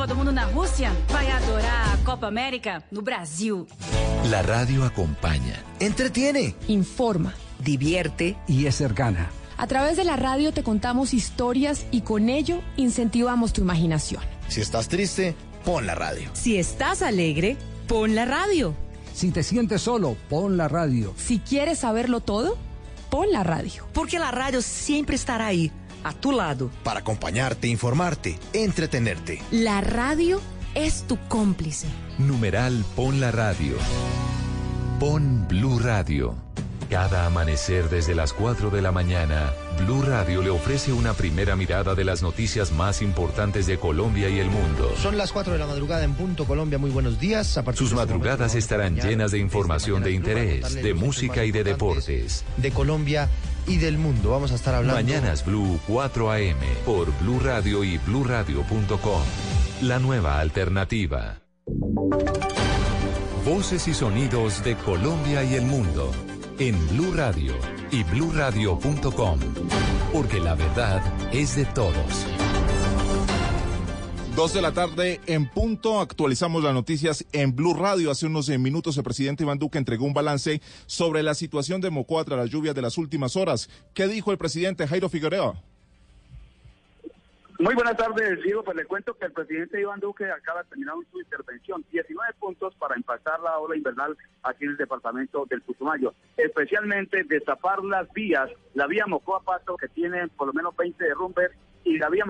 Copa do Mundo na Rússia, vai adorar a Copa América no Brasil. La radio acompaña, entretiene, informa, divierte y es cercana. A través de la radio te contamos historias y con ello incentivamos tu imaginación. Si estás triste, pon la radio. Si estás alegre, pon la radio. Si te sientes solo, pon la radio. Si quieres saberlo todo, pon la radio. Porque la radio siempre estará ahí, a tu lado. Para acompañarte, informarte, entretenerte. La radio es tu cómplice. Numeral Pon la Radio. Pon Blue Radio. Cada amanecer desde las 4 de la mañana, Blue Radio le ofrece una primera mirada de las noticias más importantes de Colombia y el mundo. Son las 4 de la madrugada en Punto Colombia. Muy buenos días. A Sus madrugadas estarán llenas de información de interés, de música y de deportes. De Colombia y del mundo. Vamos a estar hablando. Mañanas Blue 4 AM por Blue Radio y bluradio.com. La nueva alternativa. Voces y sonidos de Colombia y el mundo en Blue Radio y bluradio.com, porque la verdad es de todos. Dos de la tarde en punto, actualizamos las noticias en Blue Radio. Hace unos eh, minutos el presidente Iván Duque entregó un balance sobre la situación de Mocoa tras las lluvias de las últimas horas. ¿Qué dijo el presidente Jairo Figueroa? Muy buenas tardes, Diego. Pues le cuento que el presidente Iván Duque acaba de terminar su intervención. 19 puntos para impactar la ola invernal aquí en el departamento del Putumayo. Especialmente destapar las vías, la vía Mocoa Pasto que tiene por lo menos 20 derrumbes y la vía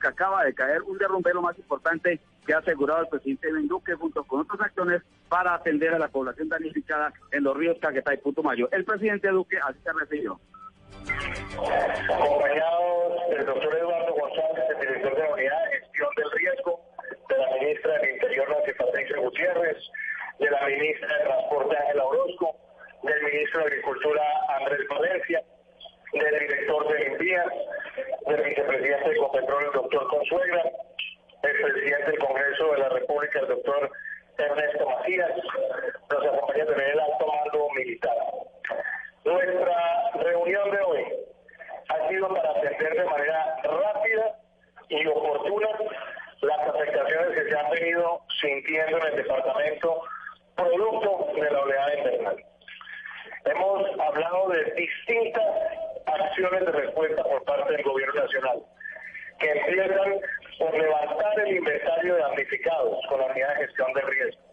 que acaba de caer, un derrumbe lo más importante que ha asegurado el presidente Iván Duque junto con otras acciones para atender a la población damnificada en los ríos Caquetá y Putumayo. El presidente Duque así se refirió. Acompañados del doctor Eduardo González, el director de la Unidad de Gestión del Riesgo, de la ministra del Interior, Nancy Patricia Gutiérrez, de la ministra de Transporte, Ángela Orozco, del ministro de Agricultura, Andrés Valencia, del director de Limpias, del vicepresidente de Ecopetrol, el doctor Consuegra, el presidente del Congreso de la República, el doctor Ernesto Macías, nos acompaña también el alto mando militar. Nuestra reunión de hoy ha sido para atender de manera rápida y oportuna las afectaciones que se han venido sintiendo en el departamento producto de la oleada invernal. Hemos hablado de distintas acciones de respuesta por parte del gobierno nacional, que empiezan por levantar el inventario de damnificados con la unidad de gestión de riesgo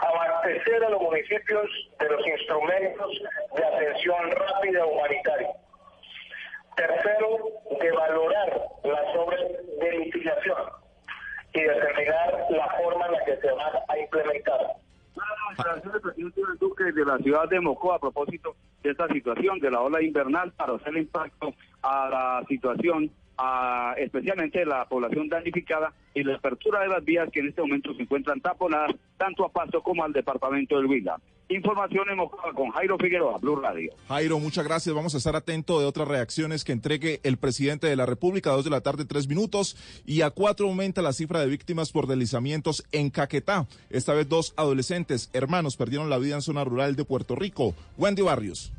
abastecer a los municipios de los instrumentos de atención rápida humanitaria. Tercero, de valorar las obras de mitigación y determinar la forma en la que se van a implementar. La del presidente Iván Duque de la ciudad de Mocoa a propósito de esta situación de la ola invernal para hacer impacto a la situación a, especialmente la población damnificada y la apertura de las vías que en este momento se encuentran taponadas tanto a Pasto como al departamento del Huila. Información en Mocoa con Jairo Figueroa, Blue Radio. Jairo, muchas gracias. Vamos a estar atentos de otras reacciones que entregue el presidente de la República a dos de la tarde, tres minutos. Y a cuatro aumenta la cifra de víctimas por deslizamientos en Caquetá. Esta vez dos adolescentes, hermanos, perdieron la vida en zona rural de Puerto Rico. Wendy Barrios.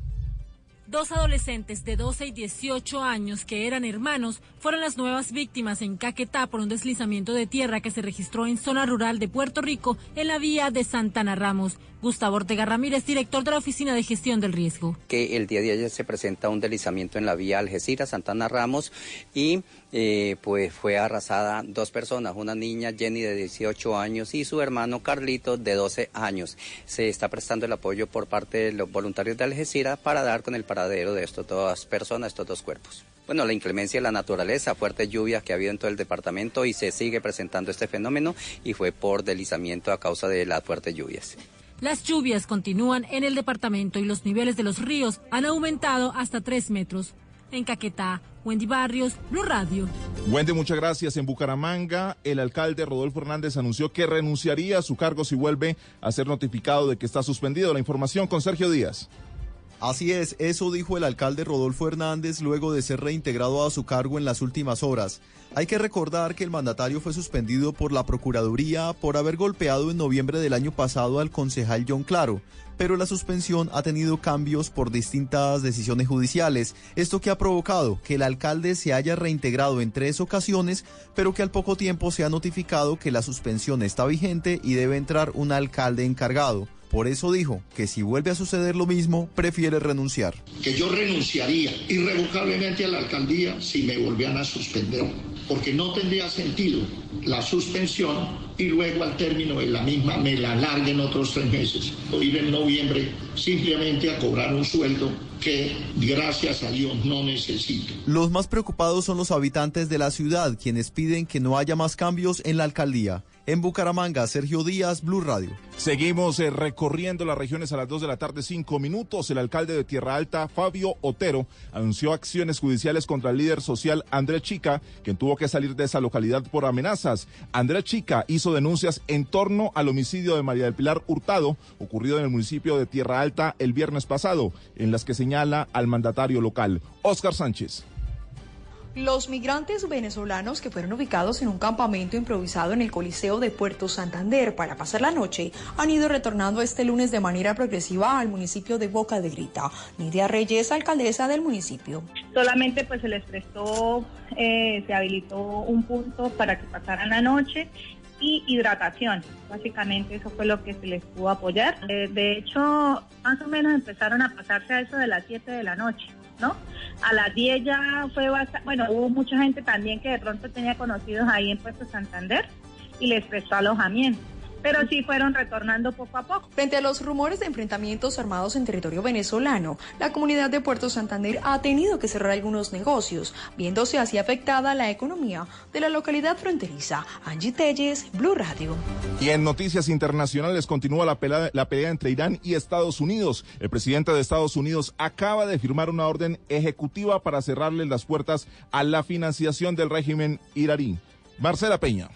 Dos adolescentes de 12 y 18 años que eran hermanos fueron las nuevas víctimas en Caquetá por un deslizamiento de tierra que se registró en zona rural de Puerto Rico en la vía de Santana Ramos. Gustavo Ortega Ramírez, director de la Oficina de Gestión del Riesgo. Que el día de ayer se presenta un deslizamiento en la vía Algeciras, Santana Ramos, y eh, pues fue arrasada dos personas, una niña Jenny de 18 años y su hermano Carlito de 12 años. Se está prestando el apoyo por parte de los voluntarios de Algeciras para dar con el paradero de estas dos personas, estos dos cuerpos. Bueno, la inclemencia de la naturaleza, fuertes lluvias que ha habido en todo el departamento y se sigue presentando este fenómeno y fue por deslizamiento a causa de las fuertes lluvias. Las lluvias continúan en el departamento y los niveles de los ríos han aumentado hasta 3 metros. En Caquetá, Wendy Barrios, Blue Radio. Wendy, muchas gracias. En Bucaramanga, el alcalde Rodolfo Hernández anunció que renunciaría a su cargo si vuelve a ser notificado de que está suspendido. La información con Sergio Díaz. Así es, eso dijo el alcalde Rodolfo Hernández luego de ser reintegrado a su cargo en las últimas horas. Hay que recordar que el mandatario fue suspendido por la Procuraduría por haber golpeado en noviembre del año pasado al concejal John Claro, pero la suspensión ha tenido cambios por distintas decisiones judiciales, esto que ha provocado que el alcalde se haya reintegrado en tres ocasiones, pero que al poco tiempo se ha notificado que la suspensión está vigente y debe entrar un alcalde encargado. Por eso dijo que si vuelve a suceder lo mismo, prefiere renunciar. Que yo renunciaría irrevocablemente a la alcaldía si me volvían a suspender, porque no tendría sentido la suspensión y luego al término de la misma me la alarguen otros tres meses. O ir en simplemente a cobrar un sueldo que gracias a Dios no necesito. Los más preocupados son los habitantes de la ciudad, quienes piden que no haya más cambios en la alcaldía. En Bucaramanga, Sergio Díaz, Blue Radio. Seguimos eh, recorriendo las regiones a las 2 de la tarde, 5 minutos. El alcalde de Tierra Alta, Fabio Otero, anunció acciones judiciales contra el líder social Andrés Chica, quien tuvo que salir de esa localidad por amenazas. Andrés Chica hizo denuncias en torno al homicidio de María del Pilar Hurtado, ocurrido en el municipio de Tierra Alta el viernes pasado, en las que señala al mandatario local, Óscar Sánchez. Los migrantes venezolanos que fueron ubicados en un campamento improvisado en el Coliseo de Puerto Santander para pasar la noche han ido retornando este lunes de manera progresiva al municipio de Boca de Grita. Nidia Reyes, alcaldesa del municipio. Solamente pues se les prestó, eh, se habilitó un punto para que pasaran la noche y hidratación. Básicamente eso fue lo que se les pudo apoyar. Eh, de hecho, más o menos empezaron a pasarse a eso de las 7 de la noche. ¿No? A las 10 ya fue bastante, bueno, hubo mucha gente también que de pronto tenía conocidos ahí en Puerto Santander y les prestó alojamiento pero sí fueron retornando poco a poco. Frente a los rumores de enfrentamientos armados en territorio venezolano, la comunidad de Puerto Santander ha tenido que cerrar algunos negocios, viéndose así afectada la economía de la localidad fronteriza. Angie Telles, Blue Radio. Y en noticias internacionales continúa la pelea, la pelea entre Irán y Estados Unidos. El presidente de Estados Unidos acaba de firmar una orden ejecutiva para cerrarle las puertas a la financiación del régimen iraní. Marcela Peña.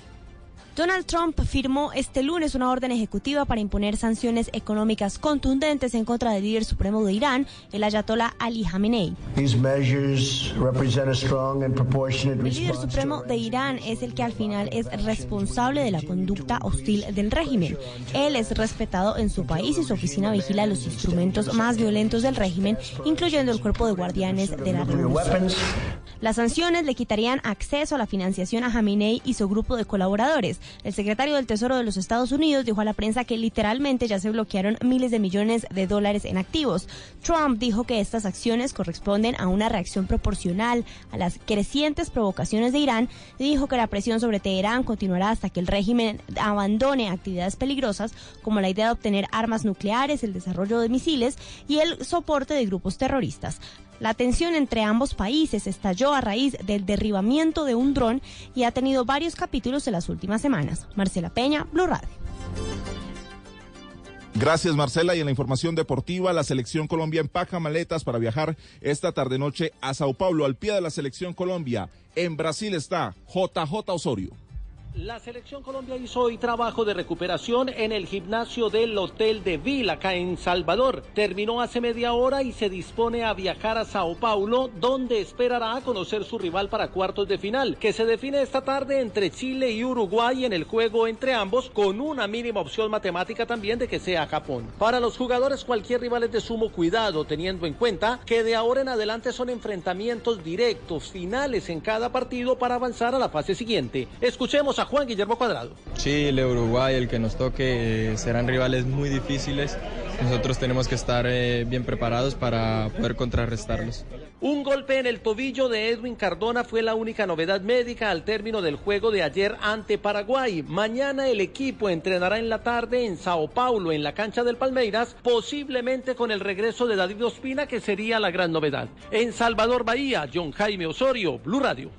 Donald Trump firmó este lunes una orden ejecutiva para imponer sanciones económicas contundentes en contra del líder supremo de Irán, el ayatollah Ali Khamenei. El líder supremo de Irán es el que al final es responsable de la conducta hostil del régimen. Él es respetado en su país y su oficina vigila los instrumentos más violentos del régimen, incluyendo el cuerpo de guardianes de la revolución. Las sanciones le quitarían acceso a la financiación a Khamenei y su grupo de colaboradores. El secretario del Tesoro de los Estados Unidos dijo a la prensa que literalmente ya se bloquearon miles de millones de dólares en activos. Trump dijo que estas acciones corresponden a una reacción proporcional a las crecientes provocaciones de Irán dijo que la presión sobre Teherán continuará hasta que el régimen abandone actividades peligrosas como la idea de obtener armas nucleares, el desarrollo de misiles y el soporte de grupos terroristas. La tensión entre ambos países estalló a raíz del derribamiento de un dron y ha tenido varios capítulos en las últimas semanas. Marcela Peña, Blue Radio. Gracias Marcela y en la información deportiva la selección Colombia empaca maletas para viajar esta tarde noche a Sao Paulo al pie de la selección Colombia. En Brasil está JJ Osorio. La selección Colombia hizo hoy trabajo de recuperación en el gimnasio del Hotel de Vila, acá en Salvador. Terminó hace media hora y se dispone a viajar a Sao Paulo, donde esperará a conocer su rival para cuartos de final, que se define esta tarde entre Chile y Uruguay en el juego entre ambos, con una mínima opción matemática también de que sea Japón. Para los jugadores, cualquier rival es de sumo cuidado, teniendo en cuenta que de ahora en adelante son enfrentamientos directos, finales en cada partido para avanzar a la fase siguiente. Escuchemos a Juan Guillermo Cuadrado. Chile, Uruguay, el que nos toque, eh, serán rivales muy difíciles. Nosotros tenemos que estar eh, bien preparados para poder contrarrestarlos. Un golpe en el tobillo de Edwin Cardona fue la única novedad médica al término del juego de ayer ante Paraguay. Mañana el equipo entrenará en la tarde en Sao Paulo, en la cancha del Palmeiras, posiblemente con el regreso de David Ospina, que sería la gran novedad. En Salvador Bahía, John Jaime Osorio, Blue Radio.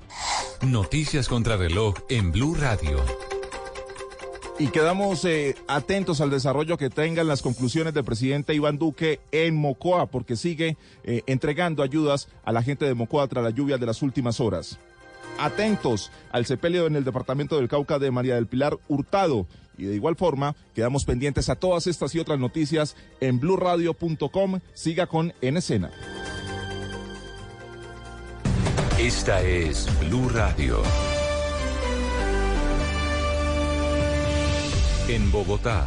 Noticias contra reloj en Blue Radio. Y quedamos eh, atentos al desarrollo que tengan las conclusiones del presidente Iván Duque en Mocoa, porque sigue eh, entregando ayudas a la gente de Mocoa tras la lluvia de las últimas horas. Atentos al sepelio en el departamento del Cauca de María del Pilar Hurtado. Y de igual forma, quedamos pendientes a todas estas y otras noticias en blurradio.com. Siga con En Escena. Esta es Blue Radio. En Bogotá,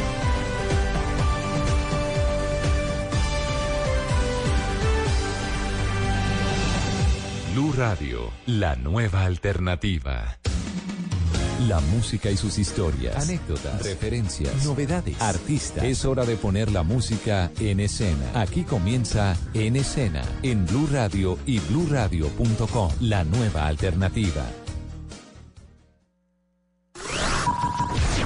Blue Radio, la nueva alternativa. La música y sus historias, anécdotas, referencias, novedades, artistas. Es hora de poner la música en escena. Aquí comienza En Escena, en Blue Radio y bluradio.com, la nueva alternativa.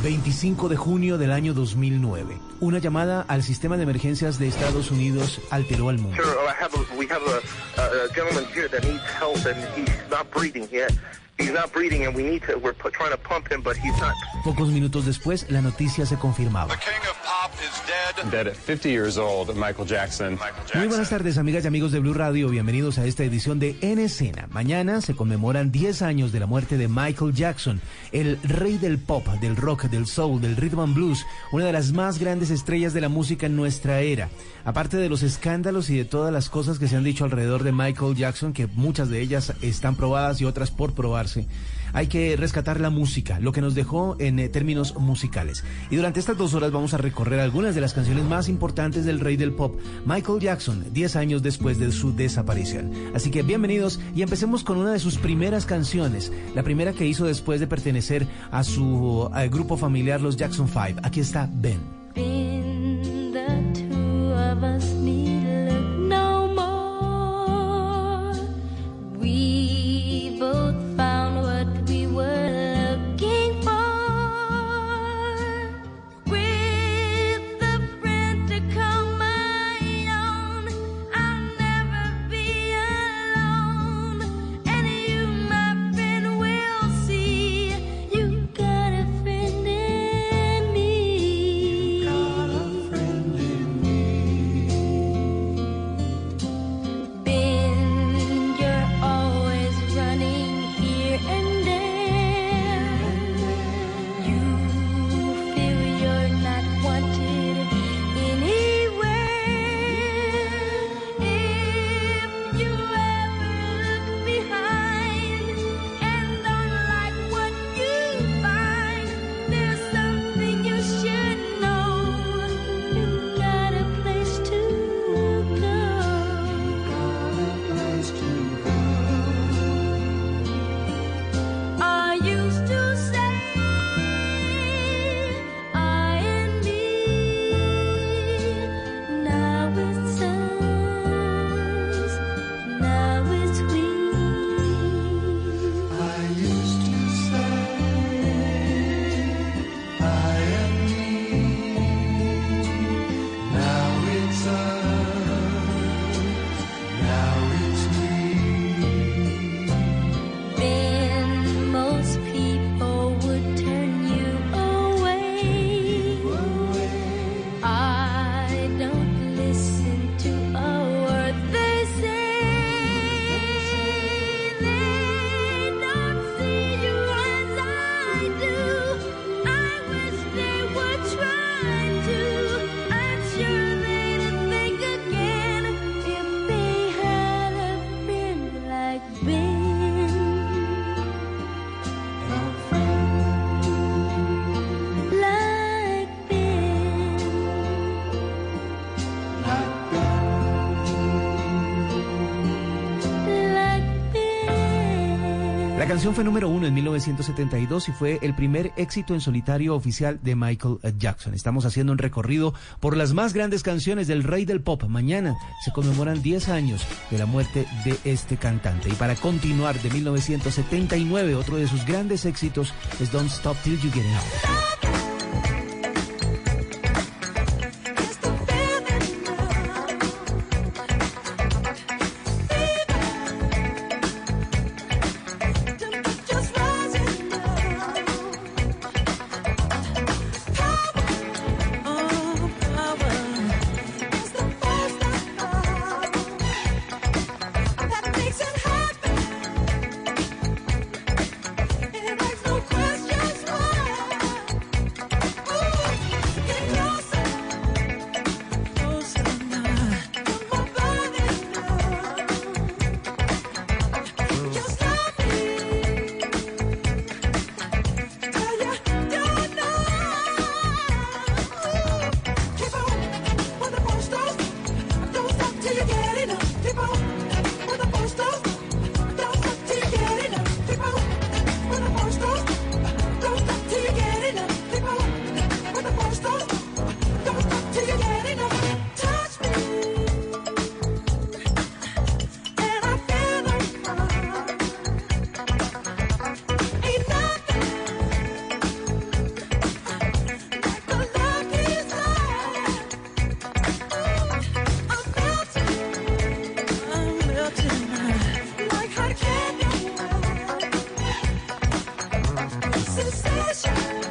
25 de junio del año 2009. Una llamada al sistema de emergencias de Estados Unidos alteró al mundo. Pocos minutos después, la noticia se confirmaba. Dead at 50 years old, Michael Jackson. Muy buenas tardes, amigas y amigos de Blue Radio. Bienvenidos a esta edición de En Escena. Mañana se conmemoran 10 años de la muerte de Michael Jackson, el rey del pop, del rock, del soul, del rhythm and blues, una de las más grandes estrellas de la música en nuestra era. Aparte de los escándalos y de todas las cosas que se han dicho alrededor de Michael Jackson, que muchas de ellas están probadas y otras por hay que rescatar la música, lo que nos dejó en eh, términos musicales. Y durante estas dos horas vamos a recorrer algunas de las canciones más importantes del rey del pop, Michael Jackson, 10 años después de su desaparición. Así que bienvenidos y empecemos con una de sus primeras canciones, la primera que hizo después de pertenecer a su eh, grupo familiar, los Jackson 5. Aquí está Ben. Canción fue número uno en 1972 y fue el primer éxito en solitario oficial de Michael Jackson. Estamos haciendo un recorrido por las más grandes canciones del rey del pop. Mañana se conmemoran 10 años de la muerte de este cantante. Y para continuar, de 1979, otro de sus grandes éxitos es Don't Stop Till You Get Out. Sensation.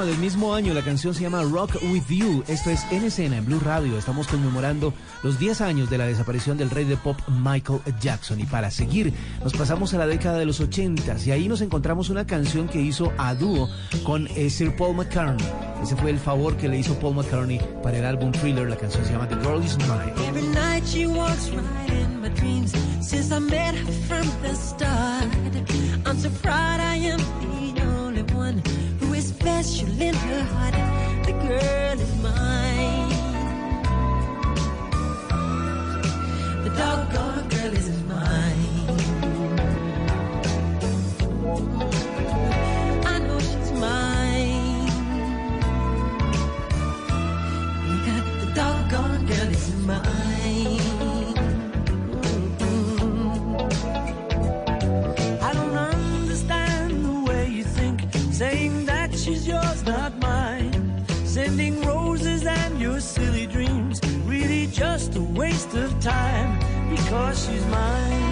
Del mismo año, la canción se llama Rock With You. Esto es En Escena, en Blue Radio. Estamos conmemorando los 10 años de la desaparición del rey de pop Michael Jackson. Y para seguir, nos pasamos a la década de los 80 y ahí nos encontramos una canción que hizo a dúo con eh, Sir Paul McCartney. Ese fue el favor que le hizo Paul McCartney para el álbum Thriller. La canción se llama The Girl Is Mine. Every night she walks right in my dreams since I met her from the start. I'm so proud I am the only one who special in her heart. The girl is mine. The doggone girl is mine. Time because she's mine.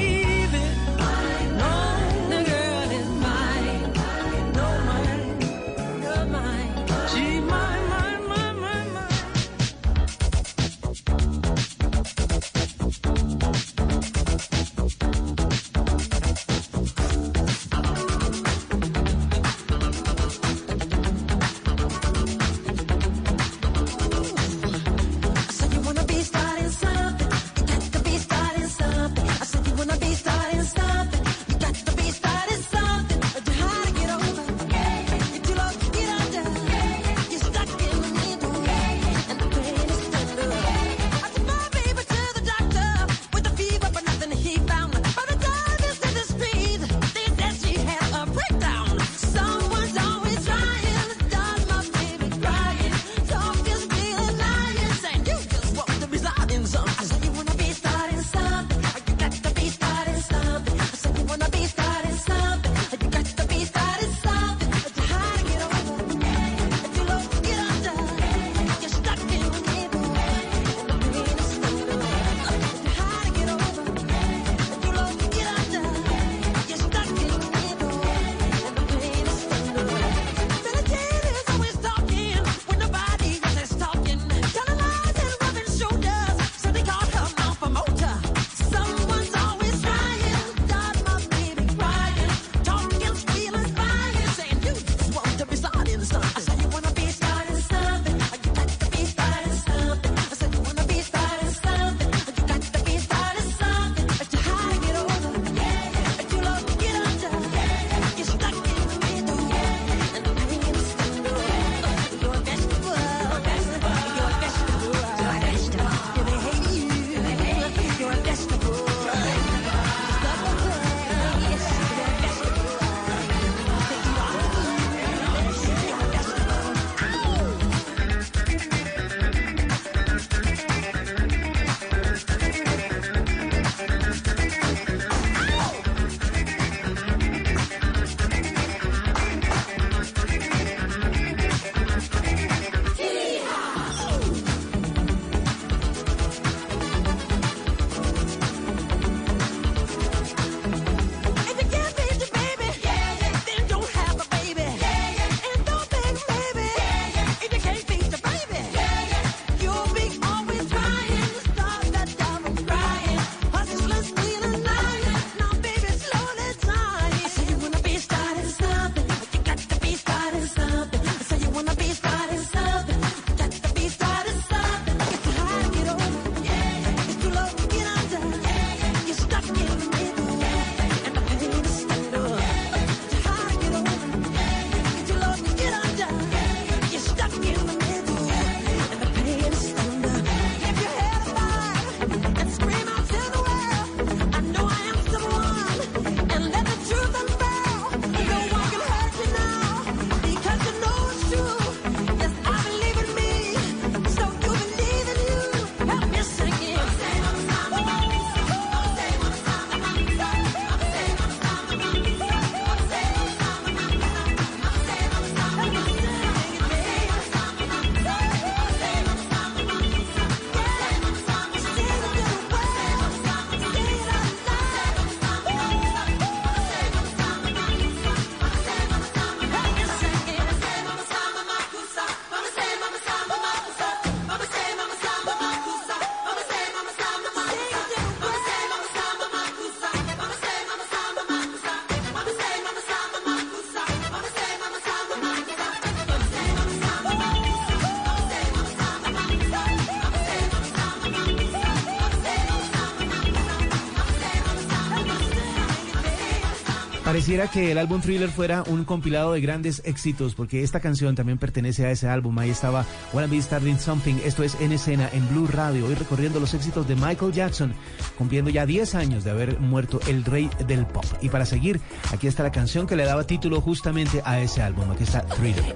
Pareciera que el álbum Thriller fuera un compilado de grandes éxitos, porque esta canción también pertenece a ese álbum. Ahí estaba Wanna Be Starting Something. Esto es En Escena, en Blue Radio, hoy recorriendo los éxitos de Michael Jackson, cumpliendo ya 10 años de haber muerto el rey del pop. Y para seguir, aquí está la canción que le daba título justamente a ese álbum. Aquí está Thriller.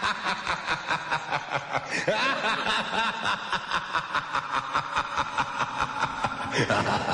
ハハハハ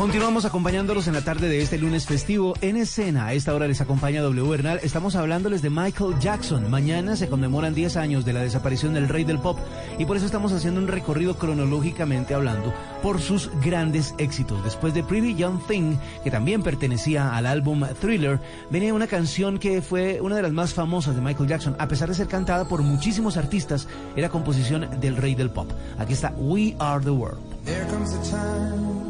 Continuamos acompañándolos en la tarde de este lunes festivo en escena. A esta hora les acompaña W Bernal. Estamos hablándoles de Michael Jackson. Mañana se conmemoran 10 años de la desaparición del rey del pop y por eso estamos haciendo un recorrido cronológicamente hablando por sus grandes éxitos. Después de Pretty Young Thing, que también pertenecía al álbum Thriller, venía una canción que fue una de las más famosas de Michael Jackson. A pesar de ser cantada por muchísimos artistas, era composición del rey del pop. Aquí está We Are the World. Comes time.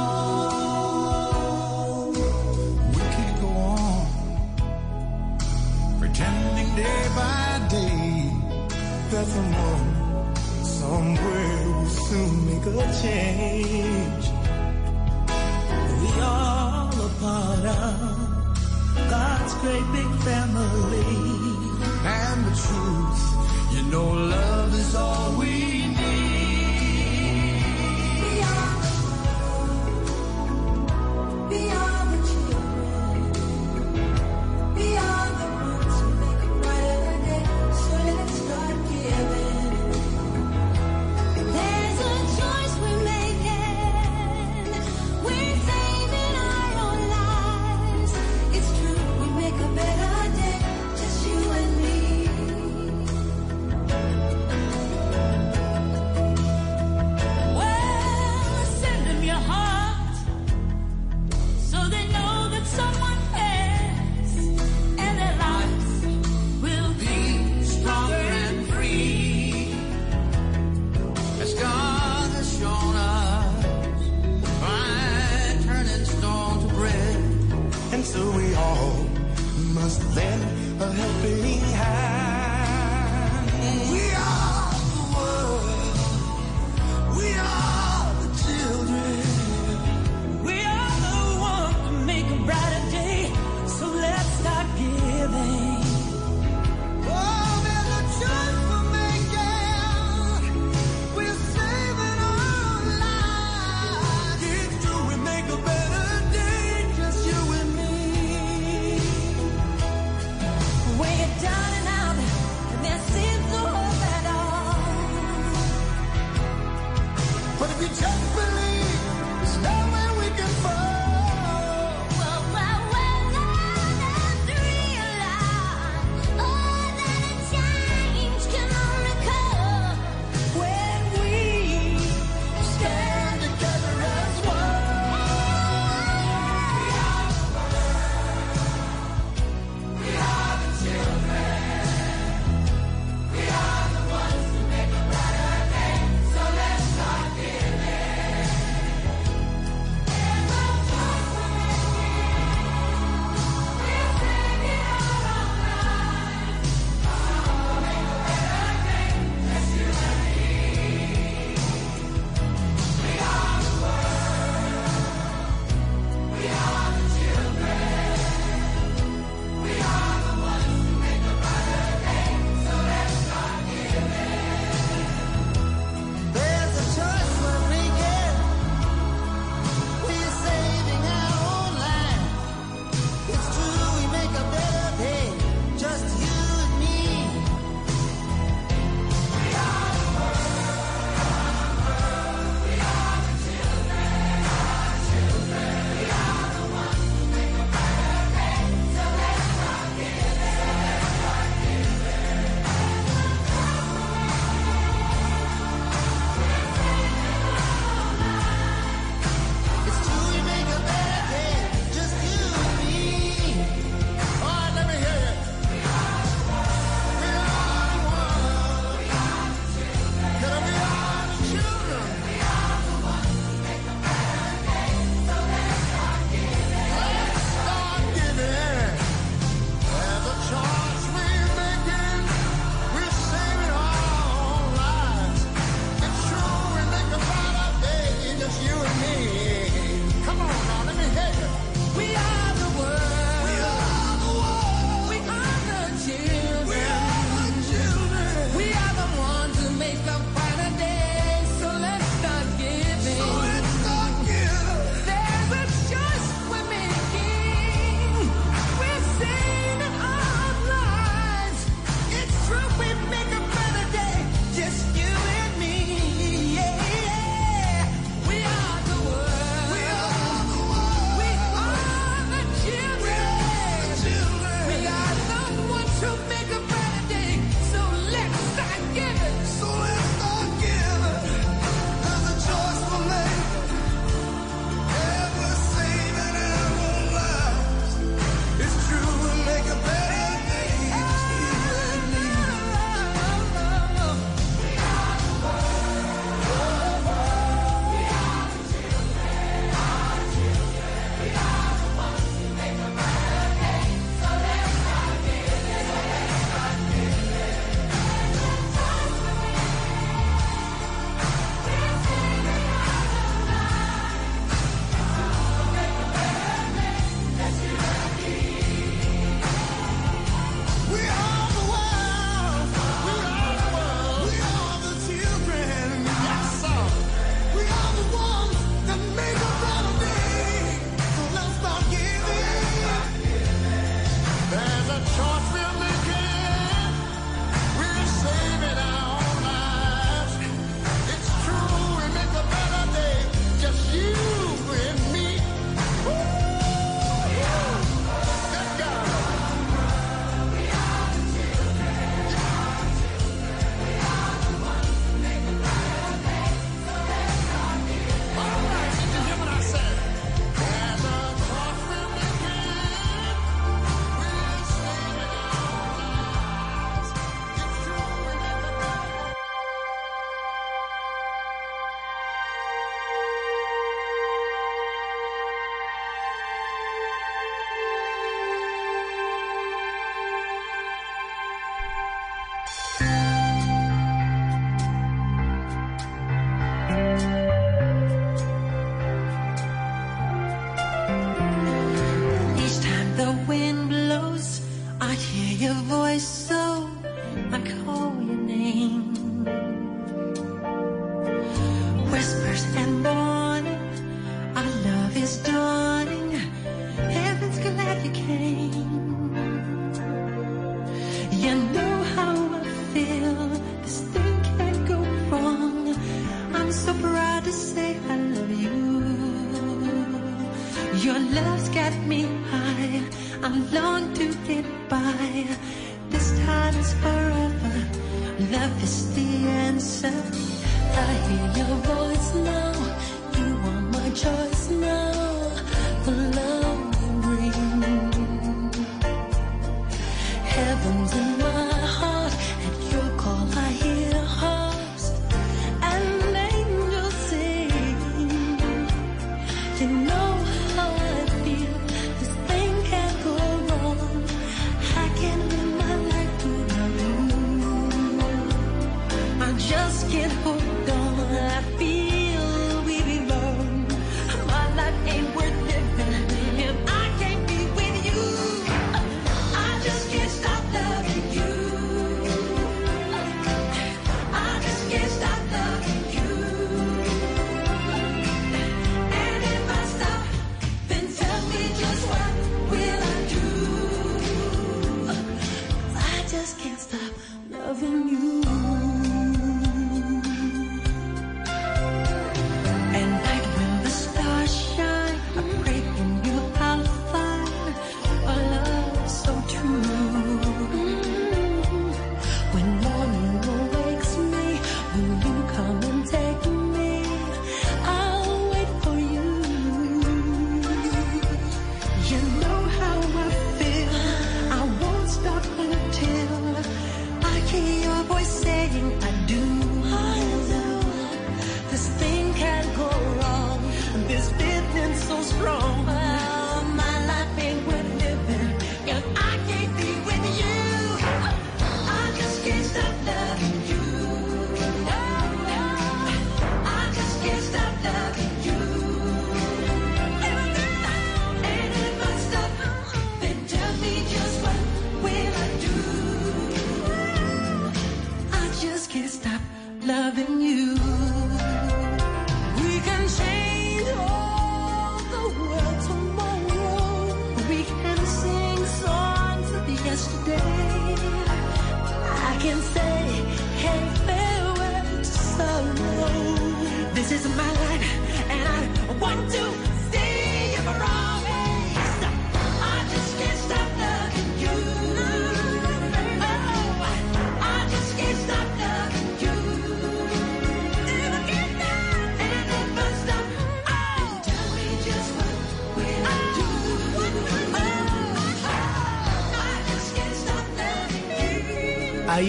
there's a moment somewhere we'll soon make a change. We all a part of God's great big family. And the truth, you know, love is all we need. We are. We are.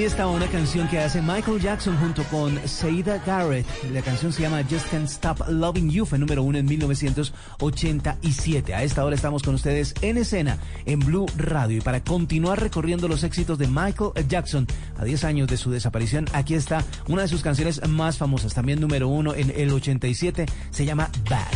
Ahí estaba una canción que hace Michael Jackson junto con Saida Garrett. La canción se llama Just Can't Stop Loving You, fue número uno en 1987. A esta hora estamos con ustedes en escena en Blue Radio. Y para continuar recorriendo los éxitos de Michael Jackson a 10 años de su desaparición, aquí está una de sus canciones más famosas, también número uno en el 87. Se llama Bad.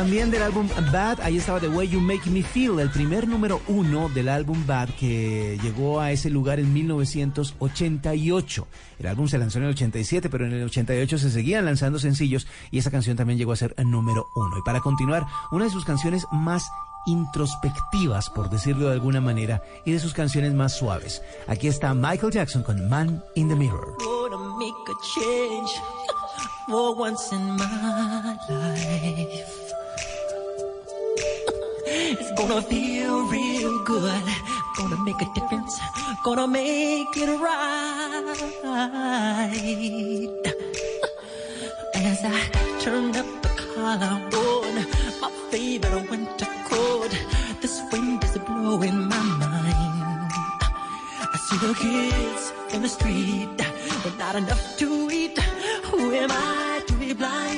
También del álbum Bad, ahí estaba The Way You Make Me Feel, el primer número uno del álbum Bad que llegó a ese lugar en 1988. El álbum se lanzó en el 87, pero en el 88 se seguían lanzando sencillos y esa canción también llegó a ser el número uno. Y para continuar, una de sus canciones más introspectivas, por decirlo de alguna manera, y de sus canciones más suaves. Aquí está Michael Jackson con Man in the Mirror. It's gonna feel real good. Gonna make a difference. Gonna make it right. As I turn up the collar on my favorite winter coat, this wind is blowing my mind. I see the kids in the street with not enough to eat. Who am I to be blind,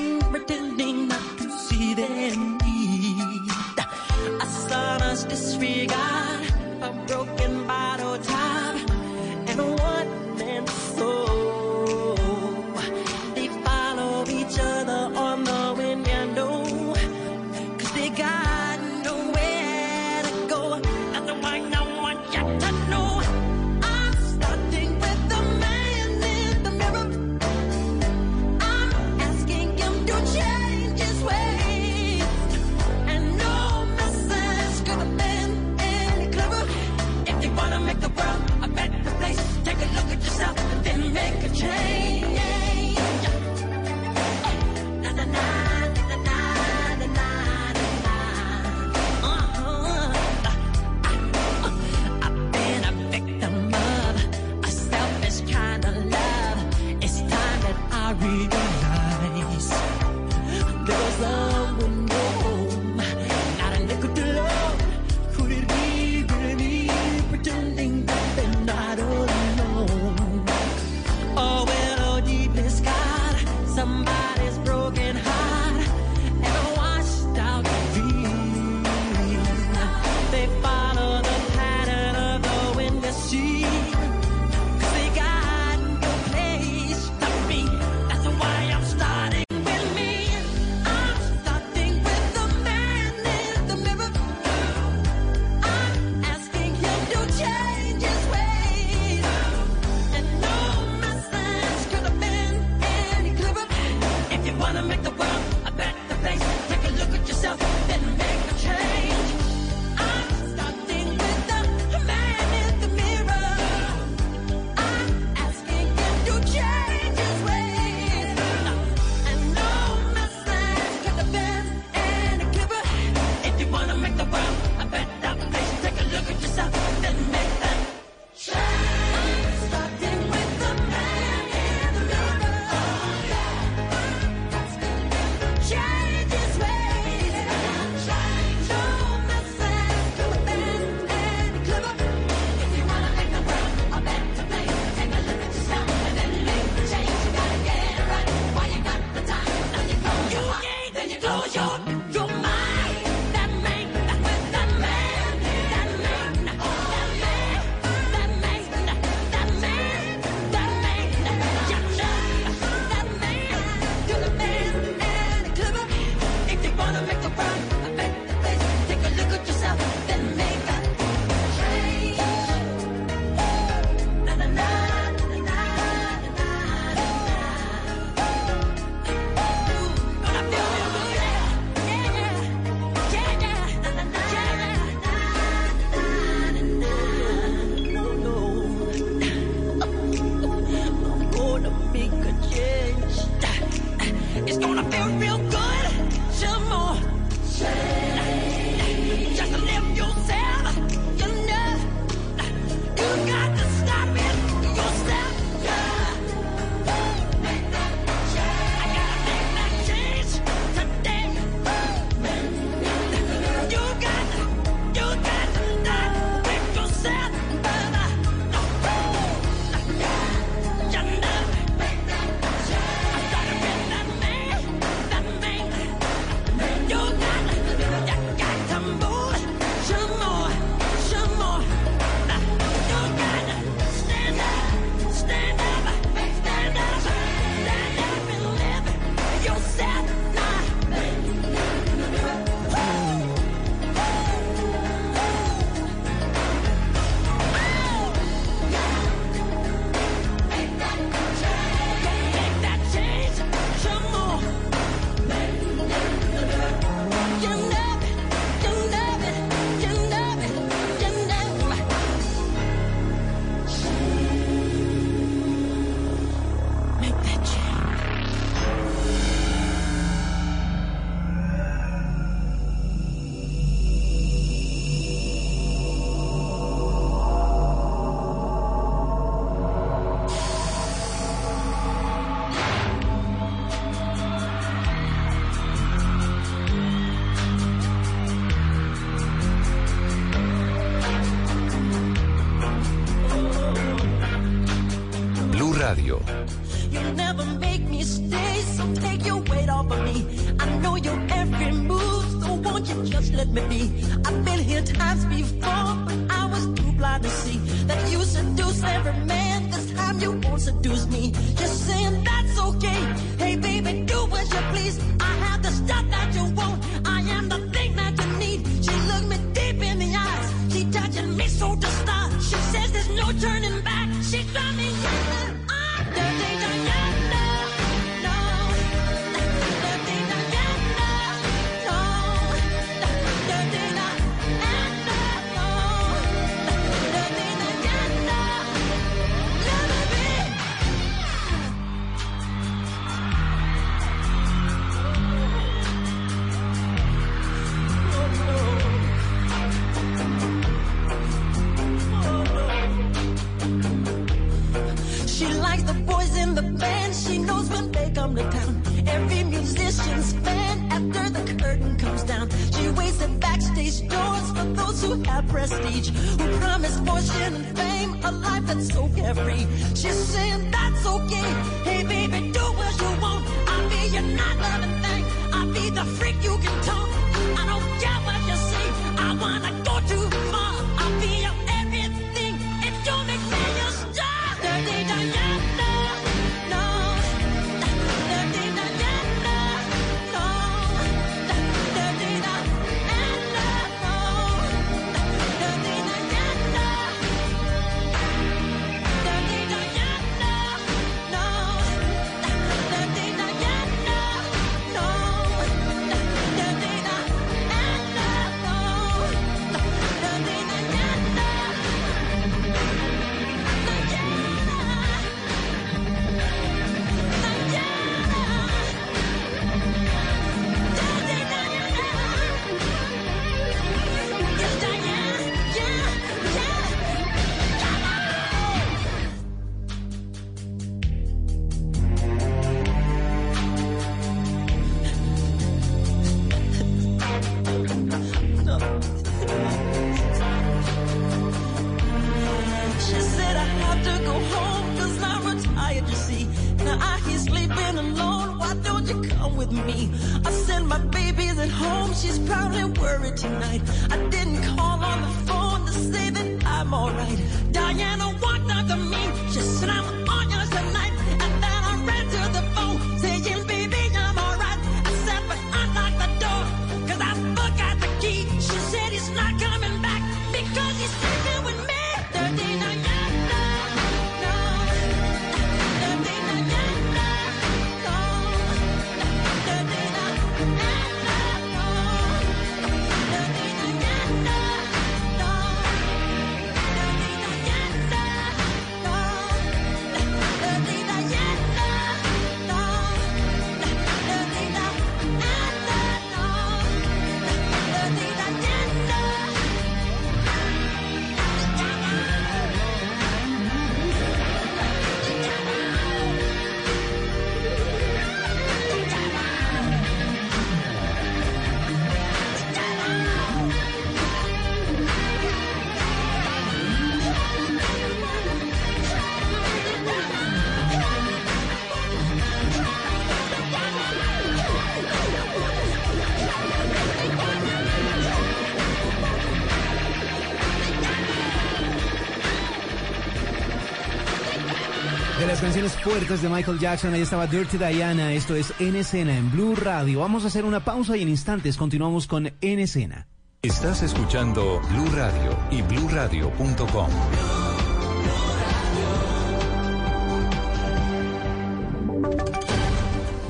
canciones fuertes de Michael Jackson. Ahí estaba Dirty Diana. Esto es En Escena en Blue Radio. Vamos a hacer una pausa y en instantes continuamos con En Escena. Estás escuchando Blue Radio y bluradio.com.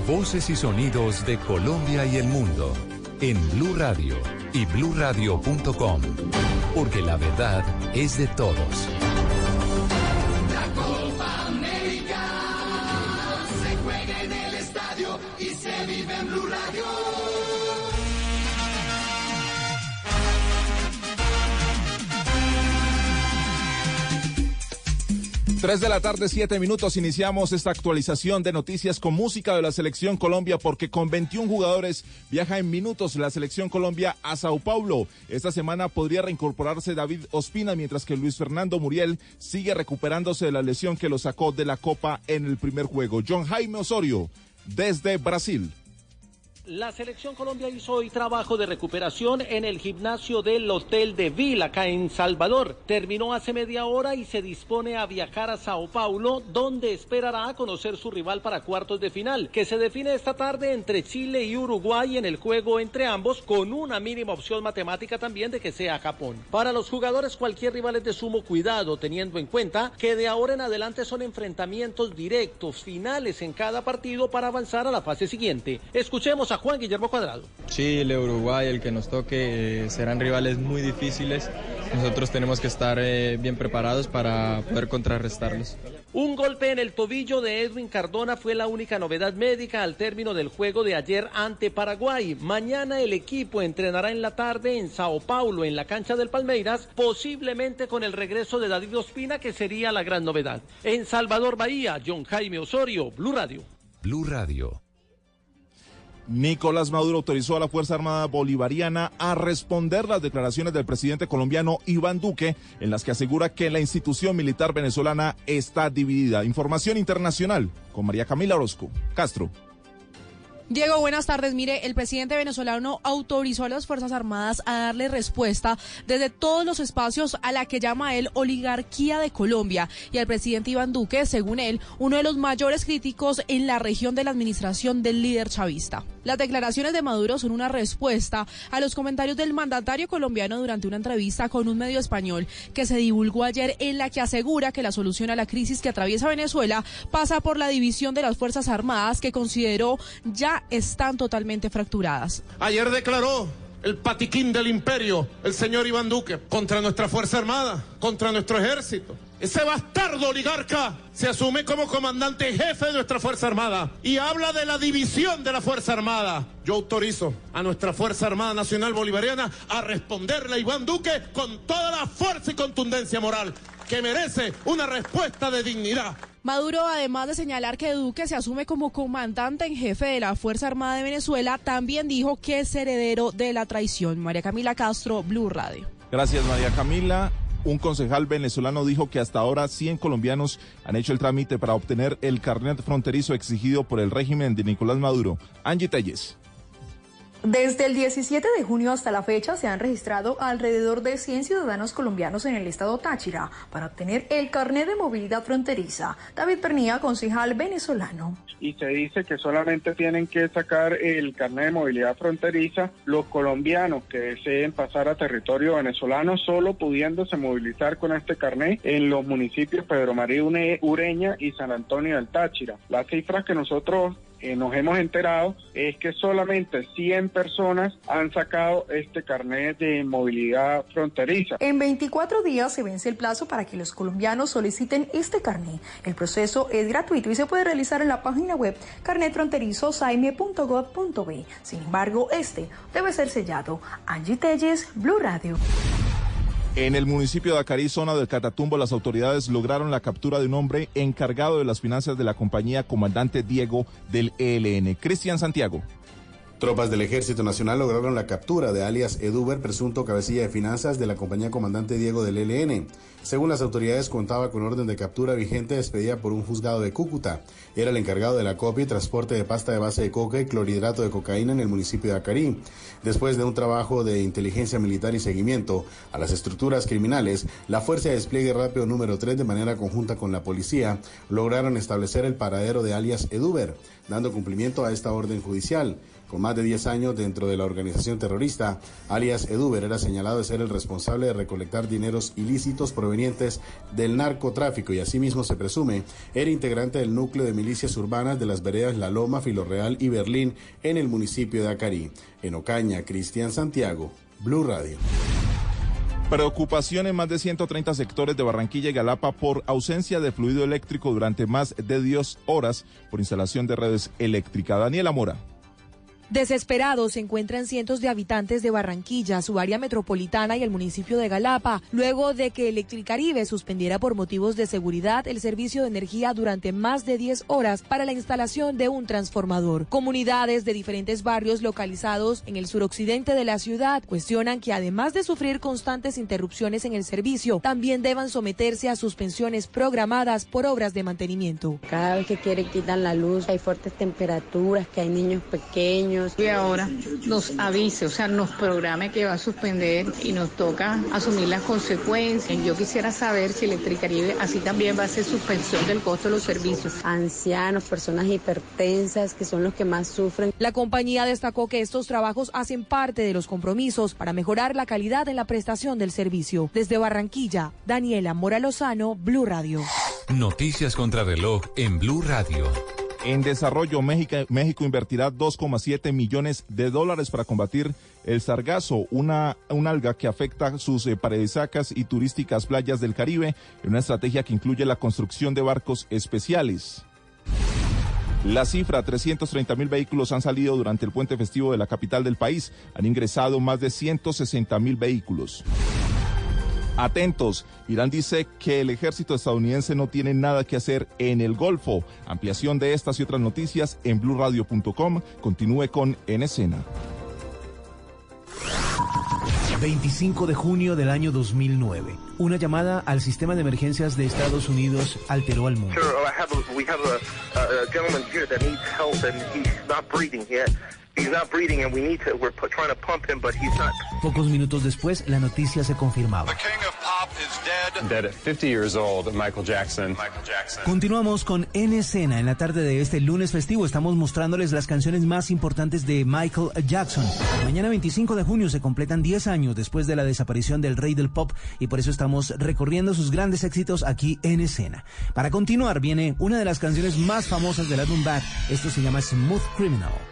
Voces y sonidos de Colombia y el mundo en Blue Radio y bluradio.com. Porque la verdad es de todos. Desde la tarde, 7 minutos. Iniciamos esta actualización de noticias con música de la Selección Colombia porque con 21 jugadores viaja en minutos la Selección Colombia a Sao Paulo. Esta semana podría reincorporarse David Ospina mientras que Luis Fernando Muriel sigue recuperándose de la lesión que lo sacó de la Copa en el primer juego. John Jaime Osorio desde Brasil. La selección Colombia hizo hoy trabajo de recuperación en el gimnasio del Hotel de Vila, acá en Salvador. Terminó hace media hora y se dispone a viajar a Sao Paulo, donde esperará a conocer su rival para cuartos de final, que se define esta tarde entre Chile y Uruguay en el juego entre ambos, con una mínima opción matemática también de que sea Japón. Para los jugadores, cualquier rival es de sumo cuidado, teniendo en cuenta que de ahora en adelante son enfrentamientos directos, finales en cada partido para avanzar a la fase siguiente. Escuchemos a Juan Guillermo Cuadrado. Chile, Uruguay, el que nos toque, eh, serán rivales muy difíciles. Nosotros tenemos que estar eh, bien preparados para poder contrarrestarlos. Un golpe en el tobillo de Edwin Cardona fue la única novedad médica al término del juego de ayer ante Paraguay. Mañana el equipo entrenará en la tarde en Sao Paulo, en la cancha del Palmeiras, posiblemente con el regreso de David Ospina, que sería la gran novedad. En Salvador Bahía, John Jaime Osorio, Blue Radio. Blue Radio. Nicolás Maduro autorizó a la Fuerza Armada Bolivariana a responder las declaraciones del presidente colombiano Iván Duque, en las que asegura que la institución militar venezolana está dividida. Información internacional con María Camila Orozco. Castro. Diego, buenas tardes. Mire, el presidente venezolano autorizó a las Fuerzas Armadas a darle respuesta desde todos los espacios a la que llama él oligarquía de Colombia y al presidente Iván Duque, según él, uno de los mayores críticos en la región de la administración del líder chavista. Las declaraciones de Maduro son una respuesta a los comentarios del mandatario colombiano durante una entrevista con un medio español que se divulgó ayer en la que asegura que la solución a la crisis que atraviesa Venezuela pasa por la división de las Fuerzas Armadas que consideró ya están totalmente fracturadas. Ayer declaró el patiquín del imperio, el señor Iván Duque, contra nuestra Fuerza Armada, contra nuestro ejército. Ese bastardo oligarca se asume como comandante jefe de nuestra Fuerza Armada y habla de la división de la Fuerza Armada. Yo autorizo a nuestra Fuerza Armada Nacional Bolivariana a responderle a Iván Duque con toda la fuerza y contundencia moral que merece una respuesta de dignidad. Maduro, además de señalar que Duque se asume como comandante en jefe de la Fuerza Armada de Venezuela, también dijo que es heredero de la traición. María Camila Castro, Blue Radio. Gracias, María Camila. Un concejal venezolano dijo que hasta ahora 100 colombianos han hecho el trámite para obtener el carnet fronterizo exigido por el régimen de Nicolás Maduro. Angie Telles. Desde el 17 de junio hasta la fecha se han registrado alrededor de 100 ciudadanos colombianos en el estado Táchira para obtener el carnet de movilidad fronteriza. David Pernía, concejal venezolano. Y se dice que solamente tienen que sacar el carnet de movilidad fronteriza los colombianos que deseen pasar a territorio venezolano, solo pudiéndose movilizar con este carnet en los municipios Pedro María Ureña y San Antonio del Táchira. Las cifras que nosotros nos hemos enterado es que solamente 100 personas han sacado este carnet de movilidad fronteriza. En 24 días se vence el plazo para que los colombianos soliciten este carnet. El proceso es gratuito y se puede realizar en la página web carnetfronterizosaime.gov.b. Sin embargo, este debe ser sellado. Angie Telles, Blue Radio. En el municipio de Acarí, zona del Catatumbo, las autoridades lograron la captura de un hombre encargado de las finanzas de la compañía Comandante Diego del ELN. Cristian Santiago. Tropas del Ejército Nacional lograron la captura de alias Eduber, presunto cabecilla de finanzas de la compañía comandante Diego del ELN. Según las autoridades, contaba con orden de captura vigente expedida por un juzgado de Cúcuta. Era el encargado de la copia y transporte de pasta de base de coca y clorhidrato de cocaína en el municipio de Acarí. Después de un trabajo de inteligencia militar y seguimiento a las estructuras criminales, la Fuerza de Despliegue Rápido número 3, de manera conjunta con la policía, lograron establecer el paradero de alias Eduber, dando cumplimiento a esta orden judicial. Con más de 10 años dentro de la organización terrorista, alias Eduber era señalado de ser el responsable de recolectar dineros ilícitos provenientes del narcotráfico y asimismo se presume era integrante del núcleo de milicias urbanas de las veredas La Loma, Filorreal y Berlín en el municipio de Acarí. En Ocaña, Cristian Santiago, Blue Radio. Preocupación en más de 130 sectores de Barranquilla y Galapa por ausencia de fluido eléctrico durante más de 10 horas por instalación de redes eléctricas. Daniela Mora. Desesperados se encuentran cientos de habitantes de Barranquilla, su área metropolitana y el municipio de Galapa, luego de que Electricaribe suspendiera por motivos de seguridad el servicio de energía durante más de 10 horas para la instalación de un transformador. Comunidades de diferentes barrios localizados en el suroccidente de la ciudad cuestionan que además de sufrir constantes interrupciones en el servicio, también deban someterse a suspensiones programadas por obras de mantenimiento. Cada vez que quieren quitan la luz, hay fuertes temperaturas, que hay niños pequeños. Y ahora nos avise, o sea, nos programe que va a suspender y nos toca asumir las consecuencias. Yo quisiera saber si Electricaribe así también va a hacer suspensión del costo de los servicios. Ancianos, personas hipertensas, que son los que más sufren. La compañía destacó que estos trabajos hacen parte de los compromisos para mejorar la calidad en la prestación del servicio. Desde Barranquilla, Daniela Mora Lozano, Blue Radio. Noticias contra reloj en Blue Radio. En desarrollo, México, México invertirá 2,7 millones de dólares para combatir el sargazo, una, alga que afecta sus eh, y turísticas playas del Caribe, en una estrategia que incluye la construcción de barcos especiales. La cifra, 330 mil vehículos han salido durante el puente festivo de la capital del país. Han ingresado más de 160 mil vehículos. Atentos, Irán dice que el ejército estadounidense no tiene nada que hacer en el Golfo. Ampliación de estas y otras noticias en blurradio.com. Continúe con En Escena. 25 de junio del año 2009. Una llamada al sistema de emergencias de Estados Unidos alteró al mundo. Sir, Pocos minutos después, la noticia se confirmaba. Dead at 50 years old, Michael Jackson. Michael Jackson. Continuamos con En Escena. En la tarde de este lunes festivo estamos mostrándoles las canciones más importantes de Michael Jackson. Mañana 25 de junio se completan 10 años después de la desaparición del rey del pop y por eso estamos recorriendo sus grandes éxitos aquí en Escena. Para continuar viene una de las canciones más famosas del álbum Bad. Esto se llama Smooth Criminal.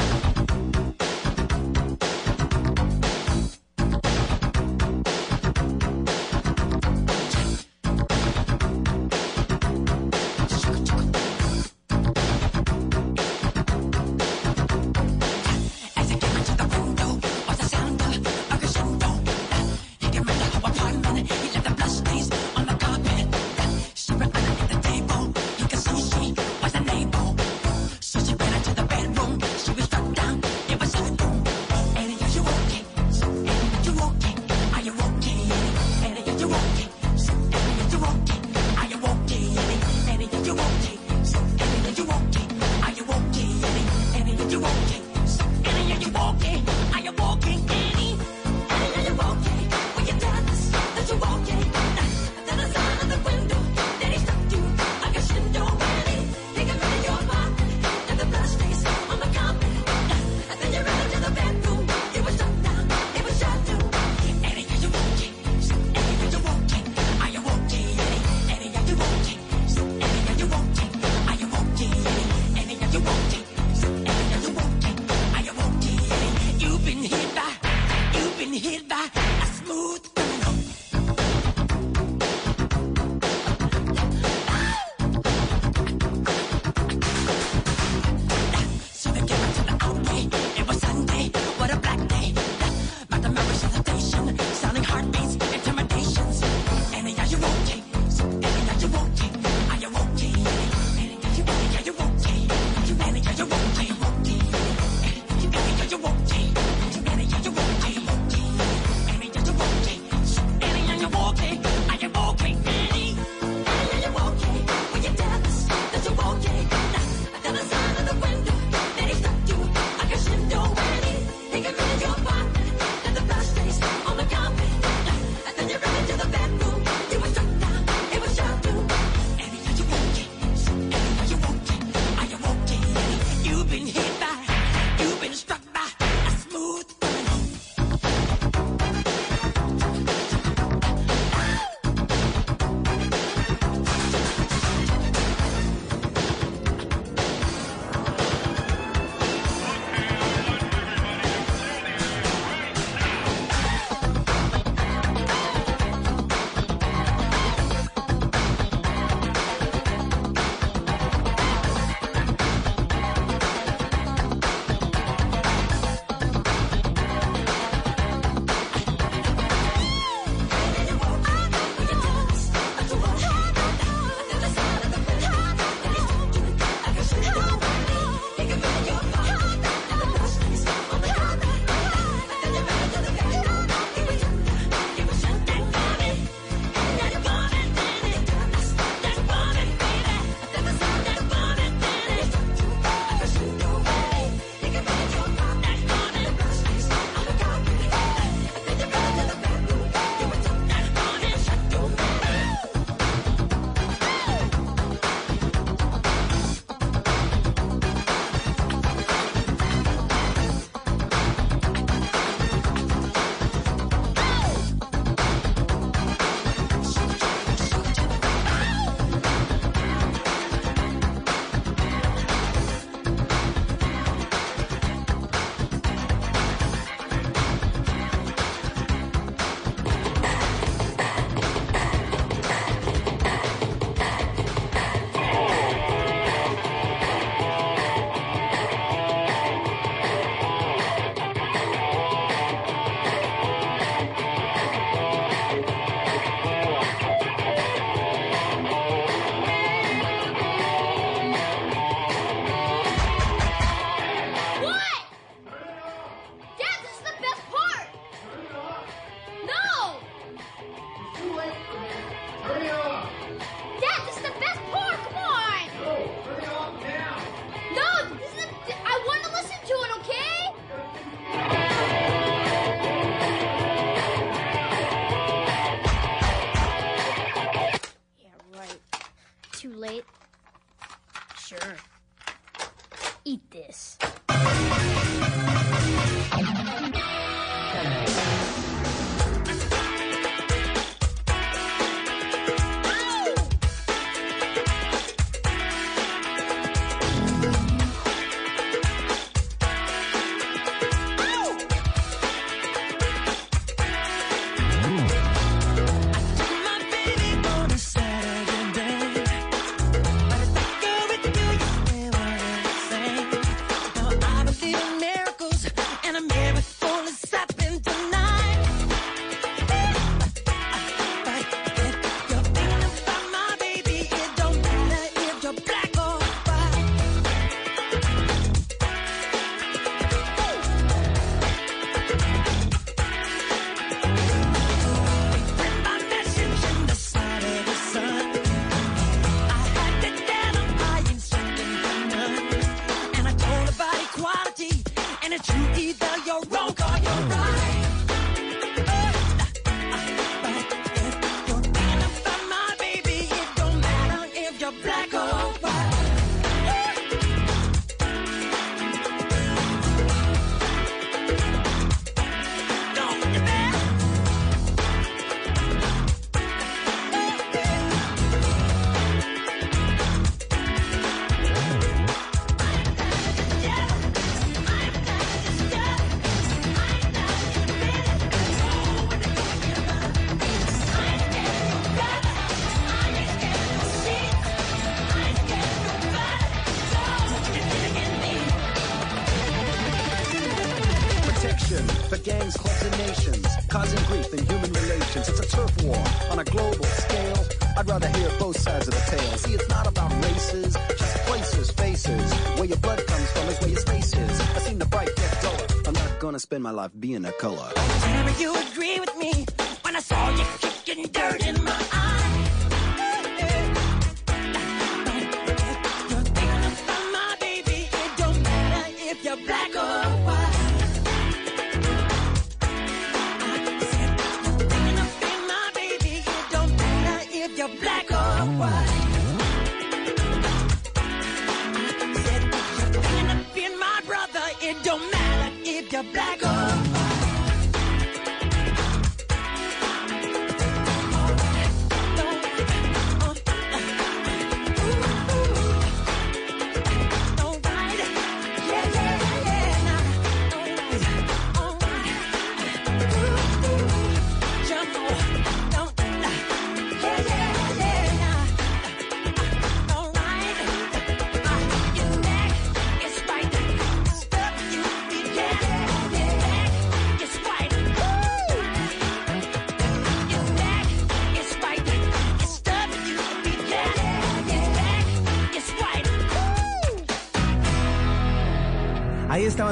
spend my life being a color.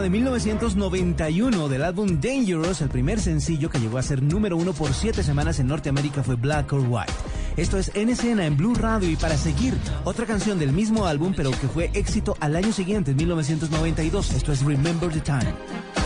de 1991 del álbum Dangerous, el primer sencillo que llegó a ser número uno por siete semanas en Norteamérica fue Black or White. Esto es En Escena en Blue Radio y para seguir, otra canción del mismo álbum pero que fue éxito al año siguiente, en 1992. Esto es Remember the Time.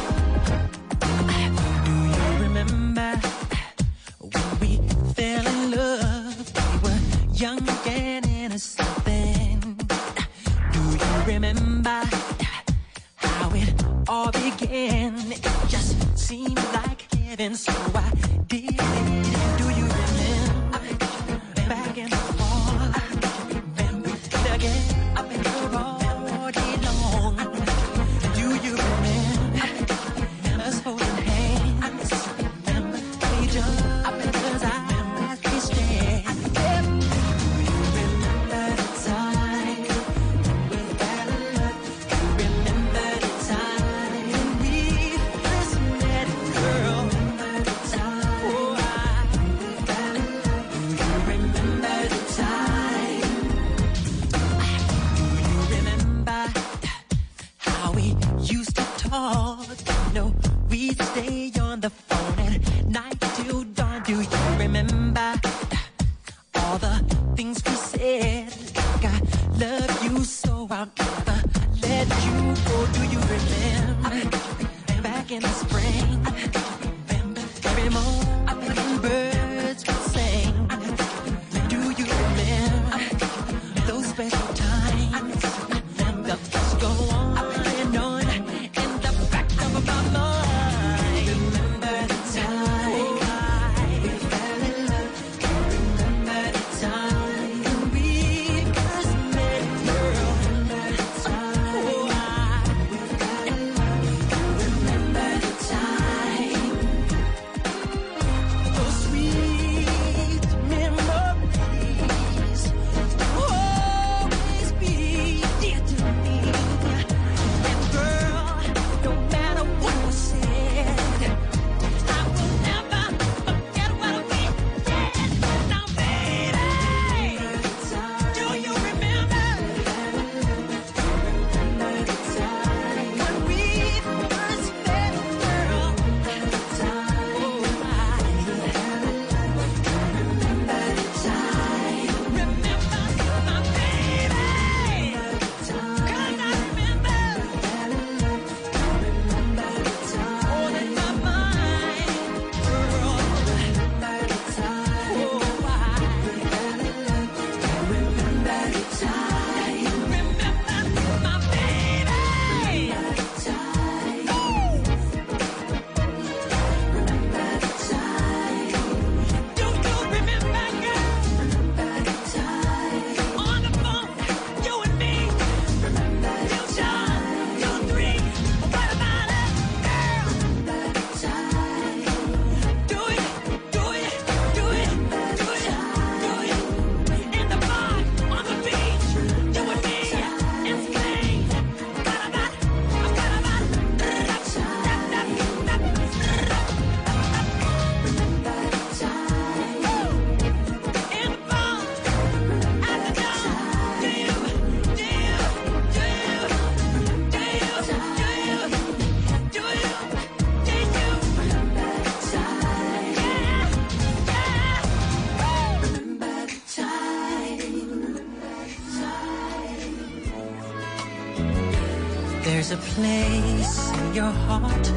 your heart.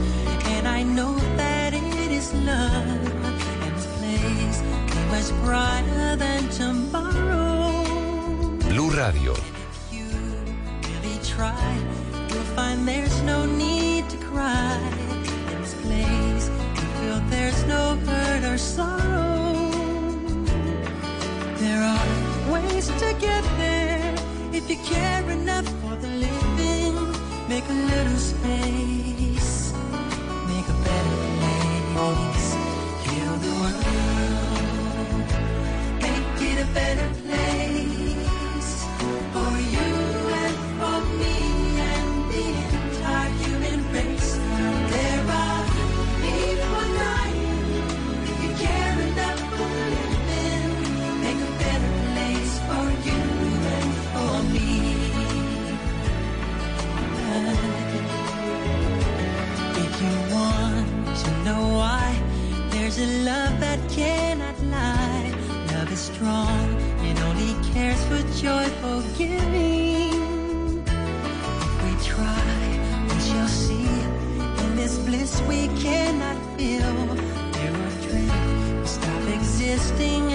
And I know that it is love and this place much brighter than tomorrow. Blue Radio. If you really try, you'll find there's no need to cry. In this place, you feel there's no hurt or sorrow. There are ways to get there if you care enough Make a little space, make a better place. We try, we shall see. In this bliss we cannot feel. Stop existing.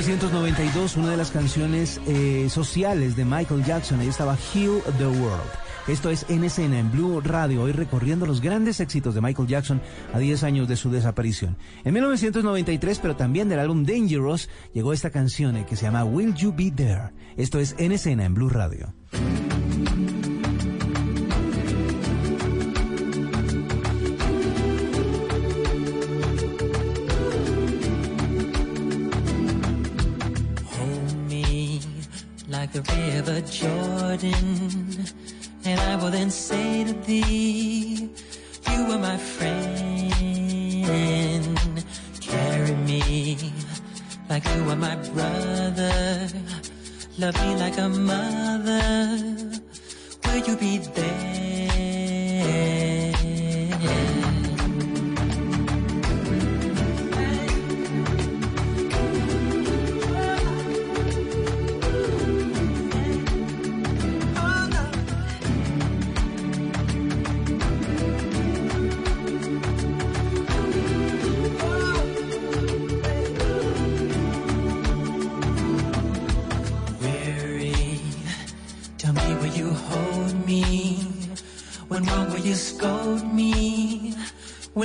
1992, una de las canciones eh, sociales de Michael Jackson, ahí estaba Heal the World. Esto es En Escena, en Blue Radio, hoy recorriendo los grandes éxitos de Michael Jackson a 10 años de su desaparición. En 1993, pero también del álbum Dangerous, llegó esta canción eh, que se llama Will You Be There. Esto es En Escena, en Blue Radio. Like the river Jordan, and I will then say to thee, You are my friend. Carry me like you are my brother. Love me like a mother. Will you be there?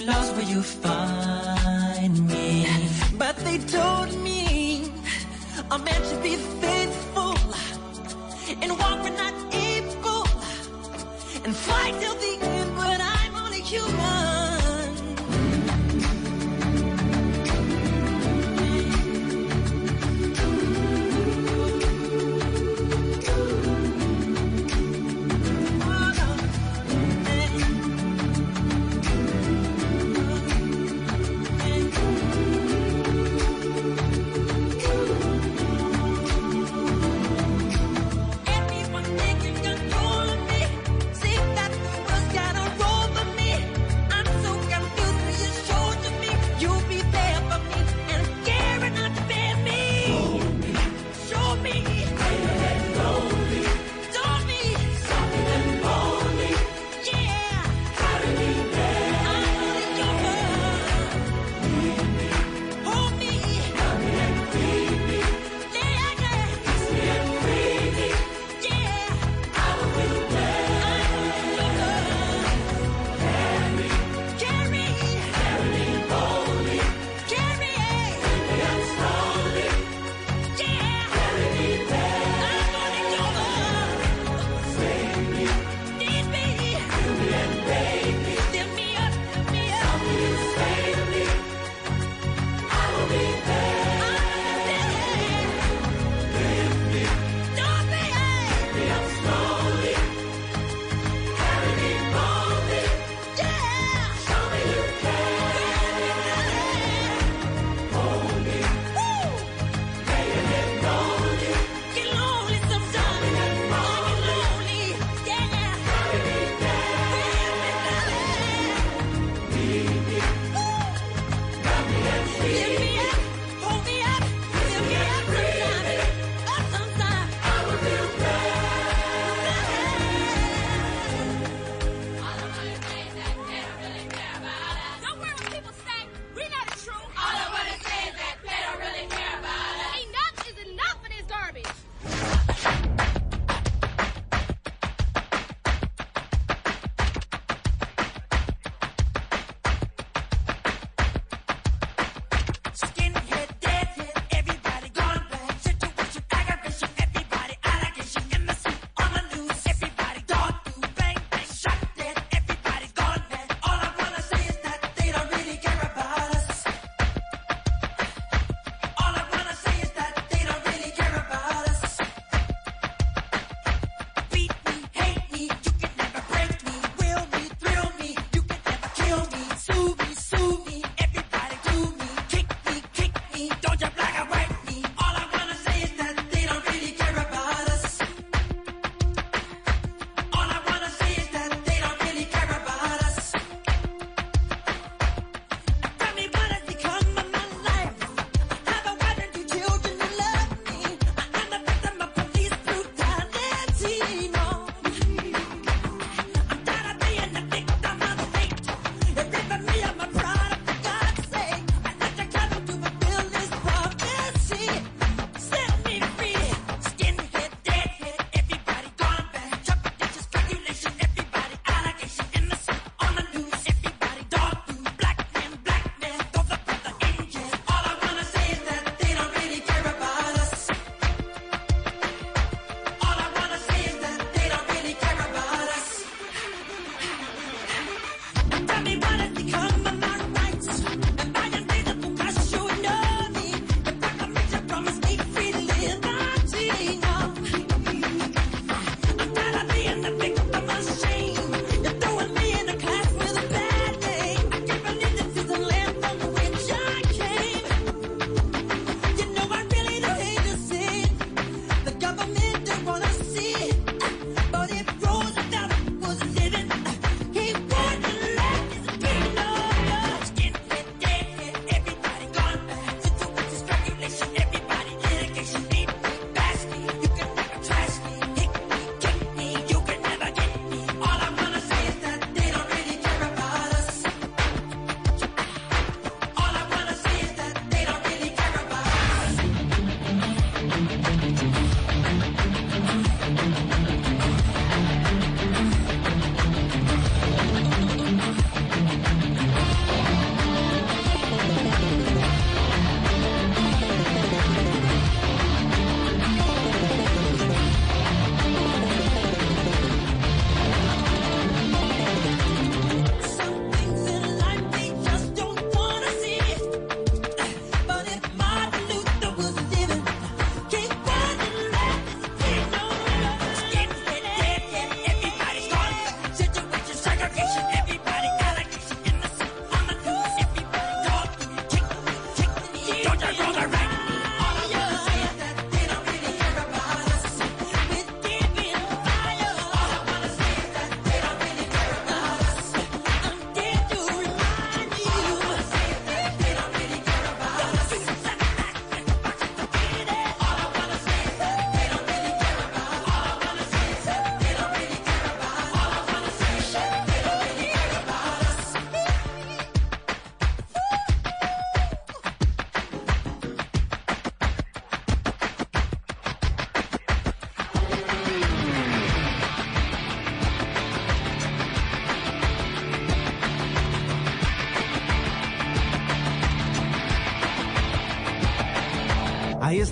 When lost, will you find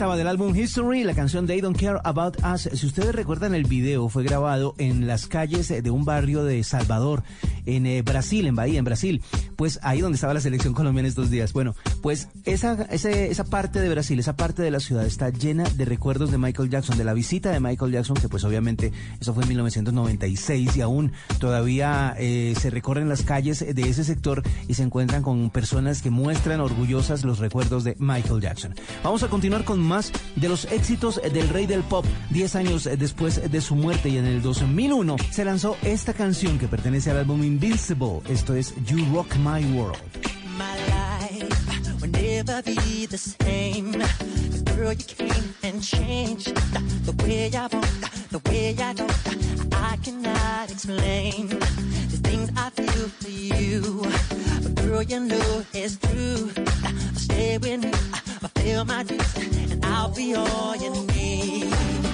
del álbum History, la canción They Don't Care About Us. Si ustedes recuerdan el video, fue grabado en las calles de un barrio de Salvador, en eh, Brasil, en Bahía, en Brasil. Pues ahí donde estaba la selección colombiana estos días. Bueno, pues esa, esa parte de Brasil, esa parte de la ciudad está llena de recuerdos de Michael Jackson, de la visita de Michael Jackson, que pues obviamente eso fue en 1996 y aún todavía eh, se recorren las calles de ese sector y se encuentran con personas que muestran orgullosas los recuerdos de Michael Jackson. Vamos a continuar con más de los éxitos del rey del pop. Diez años después de su muerte y en el 2001 se lanzó esta canción que pertenece al álbum Invincible. Esto es You Rock My World. The same. 'Cause girl, you came and changed the way I walk, the way I talk. I cannot explain the things I feel for you. But girl, you know it's true. I'll stay with you, I'll feel my dreams, and I'll be all you need.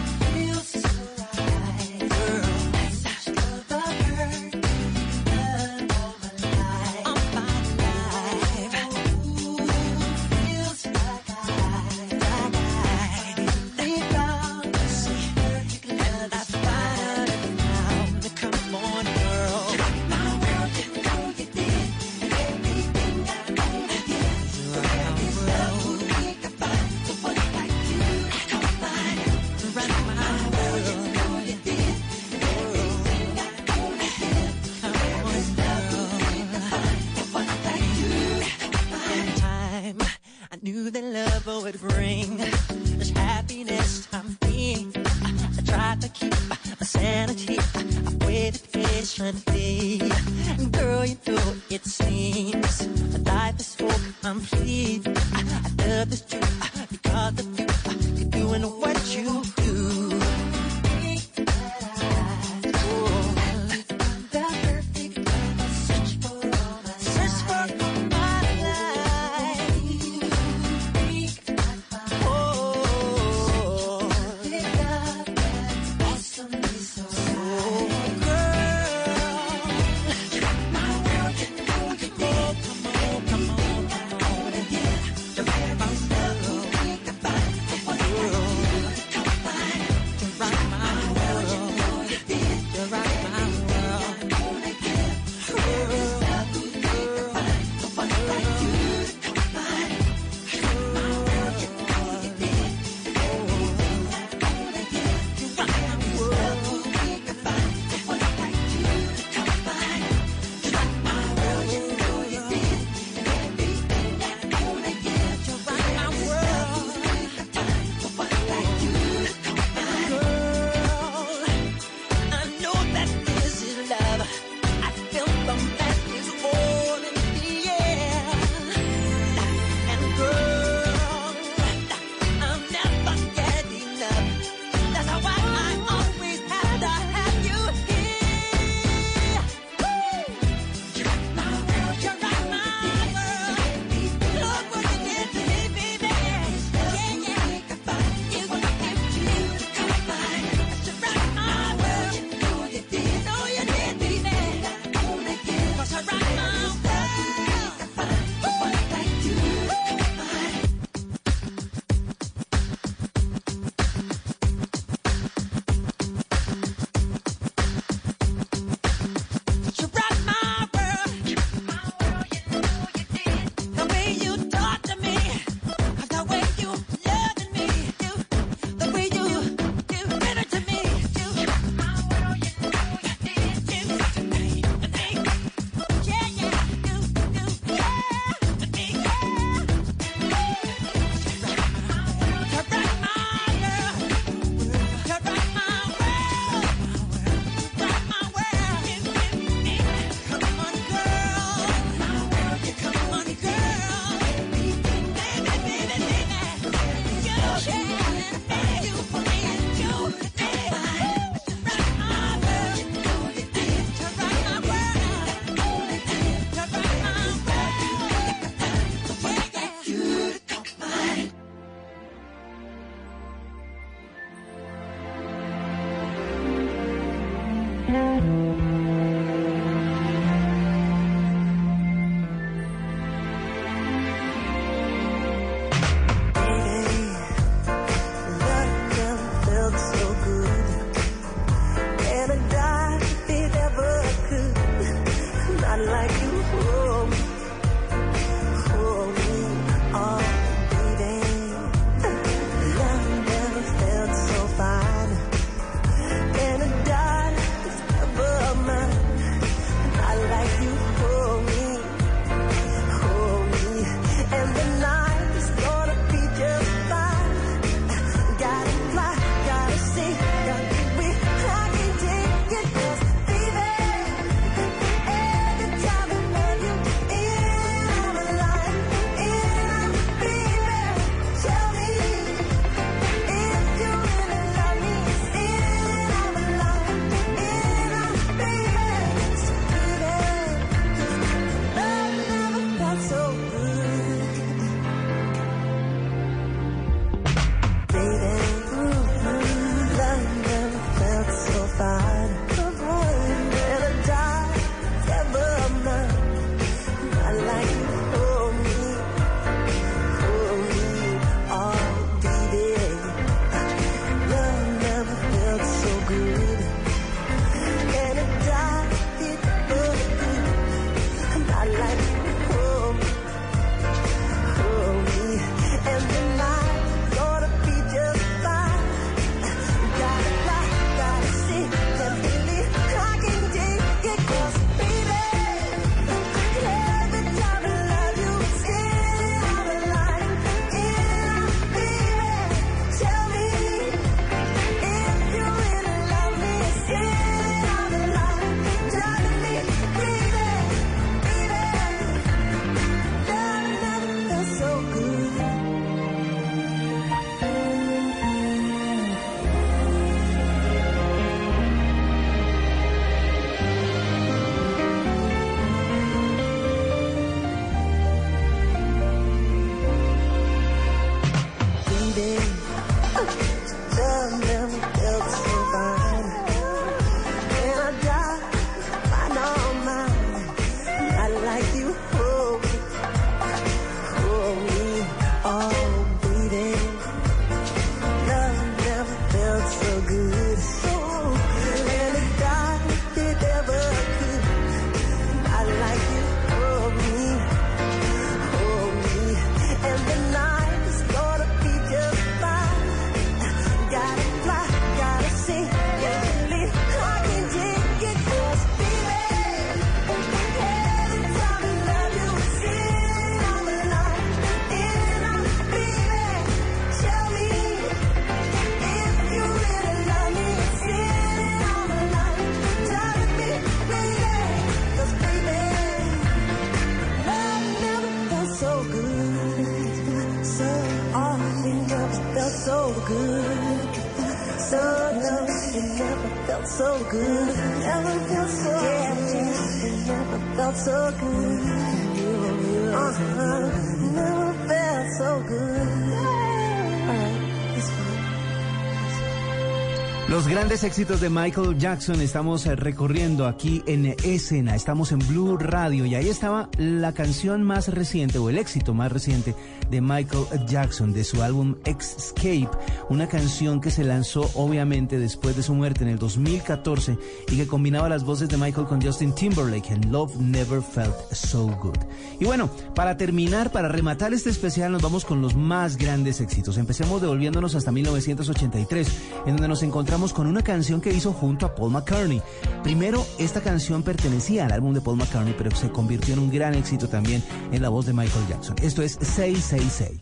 Grandes éxitos de Michael Jackson. Estamos eh, recorriendo aquí en escena, estamos en Blue Radio y ahí estaba la canción más reciente o el éxito más reciente de Michael Jackson de su álbum Escape, una canción que se lanzó obviamente después de su muerte en el 2014 y que combinaba las voces de Michael con Justin Timberlake en Love Never Felt So Good. Y bueno, para terminar, para rematar este especial nos vamos con los más grandes éxitos. Empecemos devolviéndonos hasta 1983, en donde nos encontramos con una canción que hizo junto a Paul McCartney. Primero, esta canción pertenecía al álbum de Paul McCartney, pero se convirtió en un gran éxito también en la voz de Michael Jackson. Esto es 666.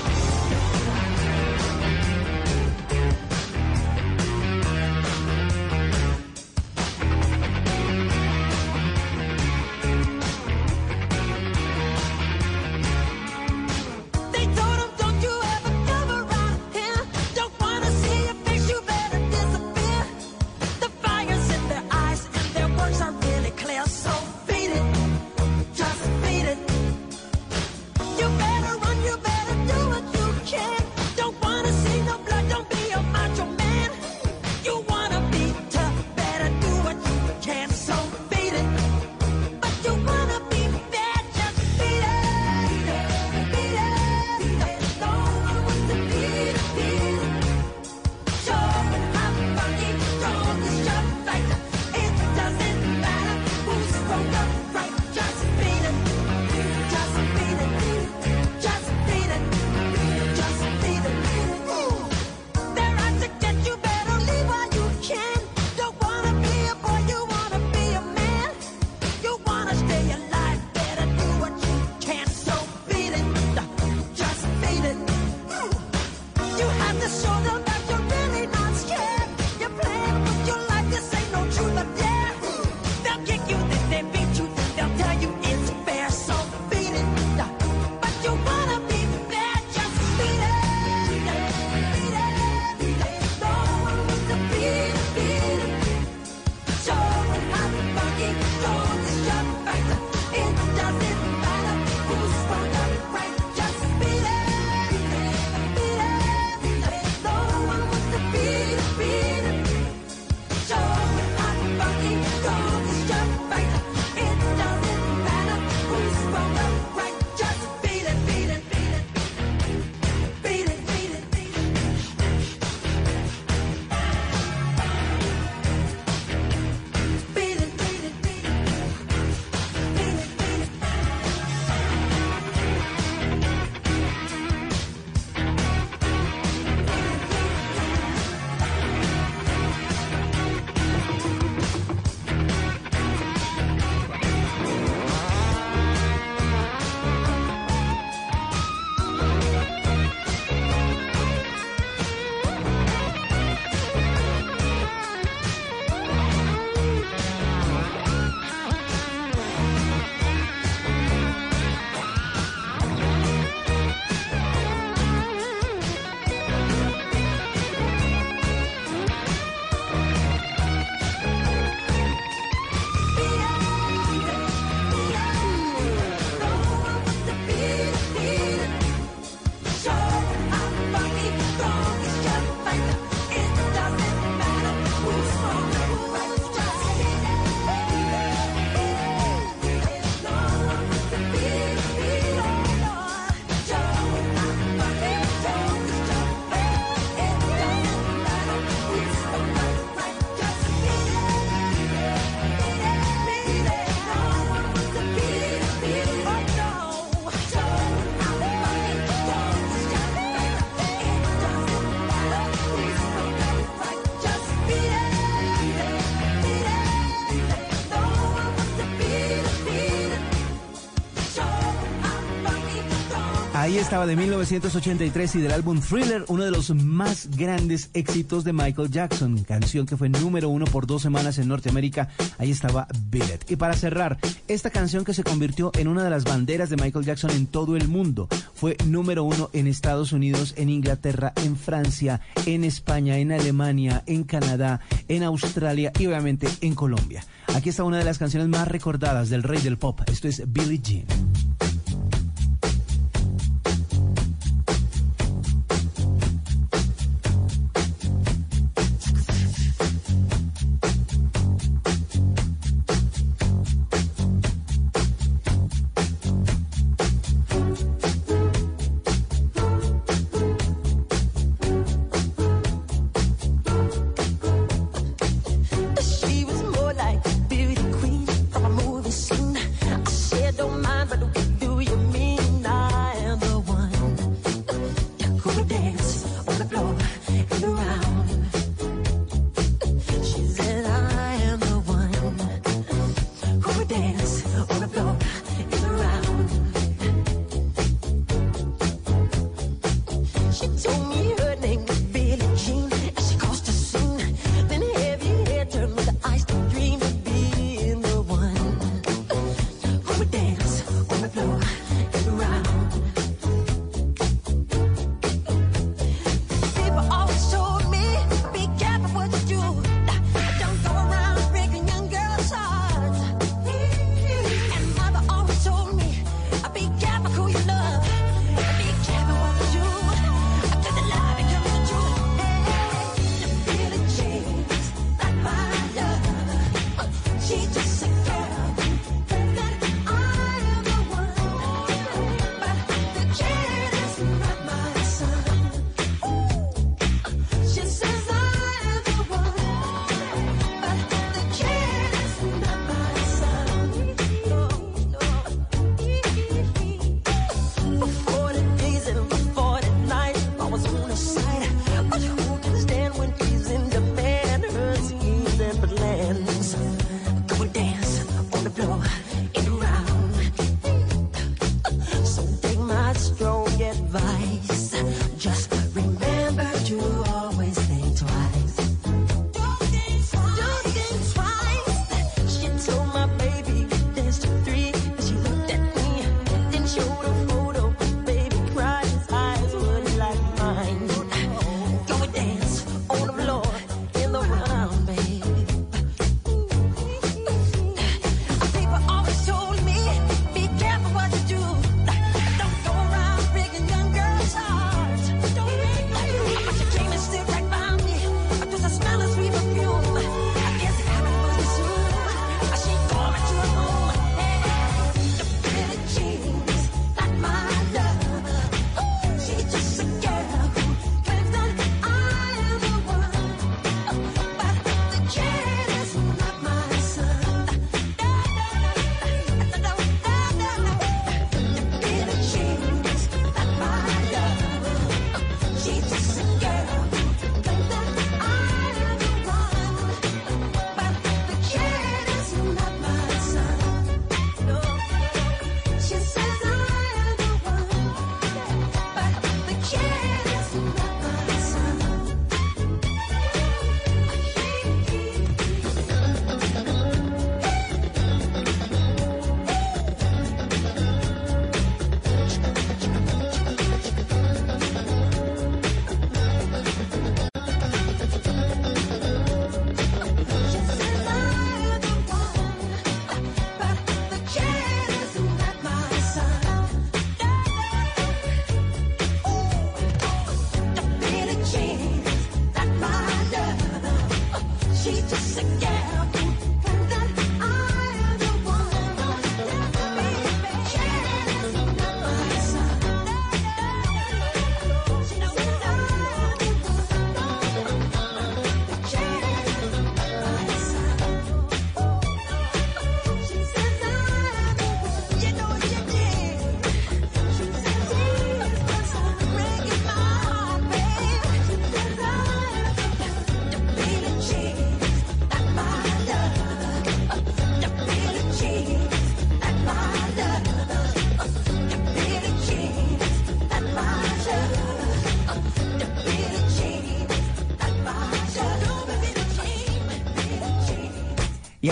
estaba de 1983 y del álbum Thriller, uno de los más grandes éxitos de Michael Jackson, canción que fue número uno por dos semanas en Norteamérica. Ahí estaba Billet. Y para cerrar, esta canción que se convirtió en una de las banderas de Michael Jackson en todo el mundo fue número uno en Estados Unidos, en Inglaterra, en Francia, en España, en Alemania, en Canadá, en Australia y obviamente en Colombia. Aquí está una de las canciones más recordadas del rey del pop. Esto es Billie Jean.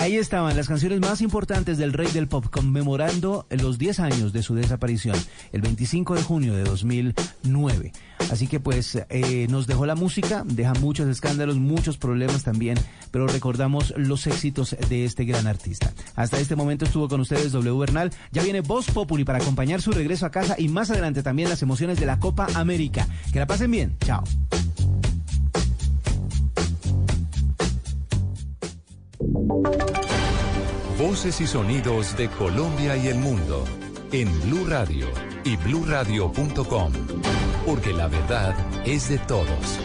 Ahí estaban las canciones más importantes del rey del pop conmemorando los 10 años de su desaparición, el 25 de junio de 2009. Así que pues eh, nos dejó la música, deja muchos escándalos, muchos problemas también, pero recordamos los éxitos de este gran artista. Hasta este momento estuvo con ustedes W Bernal, ya viene Voz Populi para acompañar su regreso a casa y más adelante también las emociones de la Copa América. Que la pasen bien, chao. Voces y sonidos de Colombia y el mundo en Blue Radio y bluradio.com, porque la verdad es de todos.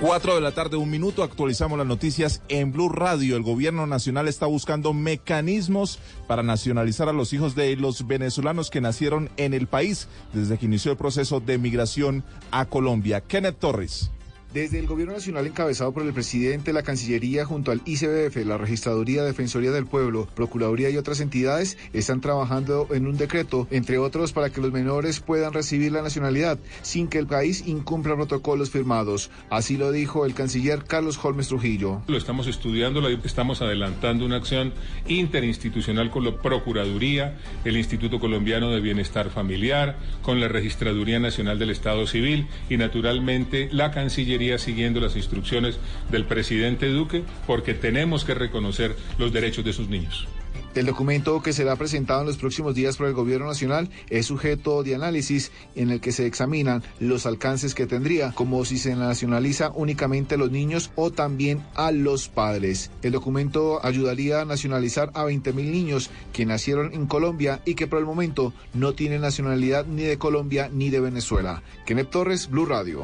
4 de la tarde, un minuto, actualizamos las noticias en Blue Radio. El gobierno nacional está buscando mecanismos para nacionalizar a los hijos de los venezolanos que nacieron en el país desde que inició el proceso de migración a Colombia. Kenneth Torres. Desde el Gobierno Nacional encabezado por el presidente, la Cancillería junto al ICBF, la Registraduría, Defensoría del Pueblo, Procuraduría y otras entidades están trabajando en un decreto, entre otros, para que los menores puedan recibir la nacionalidad sin que el país incumpla protocolos firmados. Así lo dijo el canciller Carlos Holmes Trujillo. Lo estamos estudiando, estamos adelantando una acción interinstitucional con la Procuraduría, el Instituto Colombiano de Bienestar Familiar, con la Registraduría Nacional del Estado Civil y naturalmente la Cancillería siguiendo las instrucciones del presidente Duque porque tenemos que reconocer los derechos de sus niños. El documento que será presentado en los próximos días por el Gobierno Nacional es sujeto de análisis en el que se examinan los alcances que tendría, como si se nacionaliza únicamente a los niños o también a los padres. El documento ayudaría a nacionalizar a 20.000 niños que nacieron en Colombia y que por el momento no tienen nacionalidad ni de Colombia ni de Venezuela. Kenneth Torres, Blue Radio.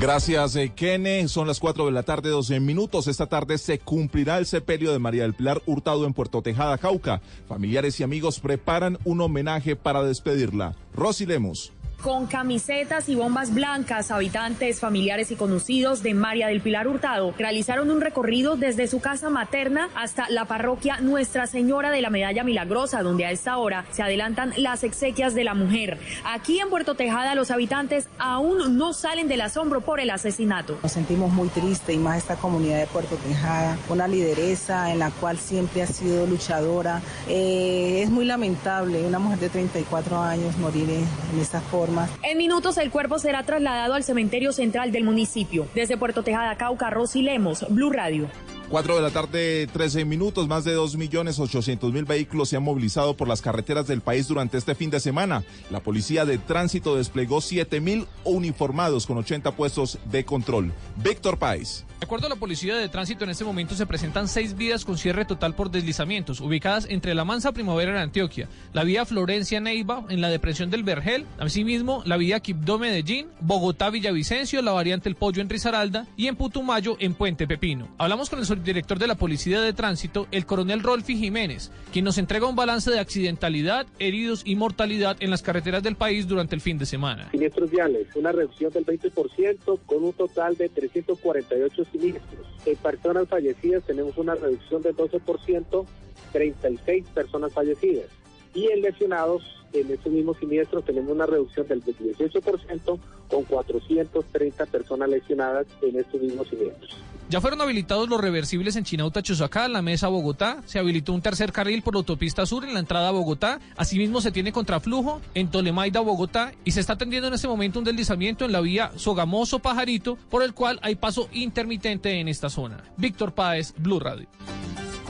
Gracias, eh, Kene. Son las 4 de la tarde, 12 minutos. Esta tarde se cumplirá el sepelio de María del Pilar Hurtado en Puerto Tejada, Familiares y amigos preparan un homenaje para despedirla. Rosy Lemos. Con camisetas y bombas blancas, habitantes, familiares y conocidos de María del Pilar Hurtado realizaron un recorrido desde su casa materna hasta la parroquia Nuestra Señora de la Medalla Milagrosa, donde a esta hora se adelantan las exequias de la mujer. Aquí en Puerto Tejada los habitantes aún no salen del asombro por el asesinato. Nos sentimos muy tristes y más esta comunidad de Puerto Tejada, una lideresa en la cual siempre ha sido luchadora. Eh, es muy lamentable una mujer de 34 años morir en, en esta En minutos el cuerpo será trasladado al cementerio central del municipio. Desde Puerto Tejada, Cauca, Rosy Lemos, Blue Radio. 4 de la tarde, 13 minutos. Más de 2.800.000 vehículos se han movilizado por las carreteras del país durante este fin de semana. La Policía de Tránsito desplegó 7.000 uniformados con 80 puestos de control. Víctor Páez. De acuerdo a la Policía de Tránsito, en este momento se presentan seis vías con cierre total por deslizamientos, ubicadas entre la Mansa Primavera en Antioquia, la vía Florencia Neiva en la depresión del Vergel, asimismo la vía Quibdó Medellín, Bogotá Villavicencio, la variante El Pollo en Risaralda y en Putumayo en Puente Pepino. Hablamos con el subdirector de la Policía de Tránsito, el coronel Rolfi Jiménez, quien nos entrega un balance de accidentalidad, heridos y mortalidad en las carreteras del país durante el fin de semana. Siniestros viales, una reducción del 20% con un total de 348 siniestros. En personas fallecidas tenemos una reducción del 12%, 36 personas fallecidas. Y en lesionados, en estos mismos siniestros tenemos una reducción del 18% con 430 personas lesionadas en estos mismos siniestros. Ya fueron habilitados los reversibles en Chinauta, Chusacá, la Mesa, Bogotá. Se habilitó un tercer carril por la autopista sur en la entrada a Bogotá. Asimismo, se tiene contraflujo en Tolemaida, Bogotá. Y se está atendiendo en este momento un deslizamiento en la vía Sogamoso-Pajarito, por el cual hay paso intermitente en esta zona. Víctor Páez, Blue Radio.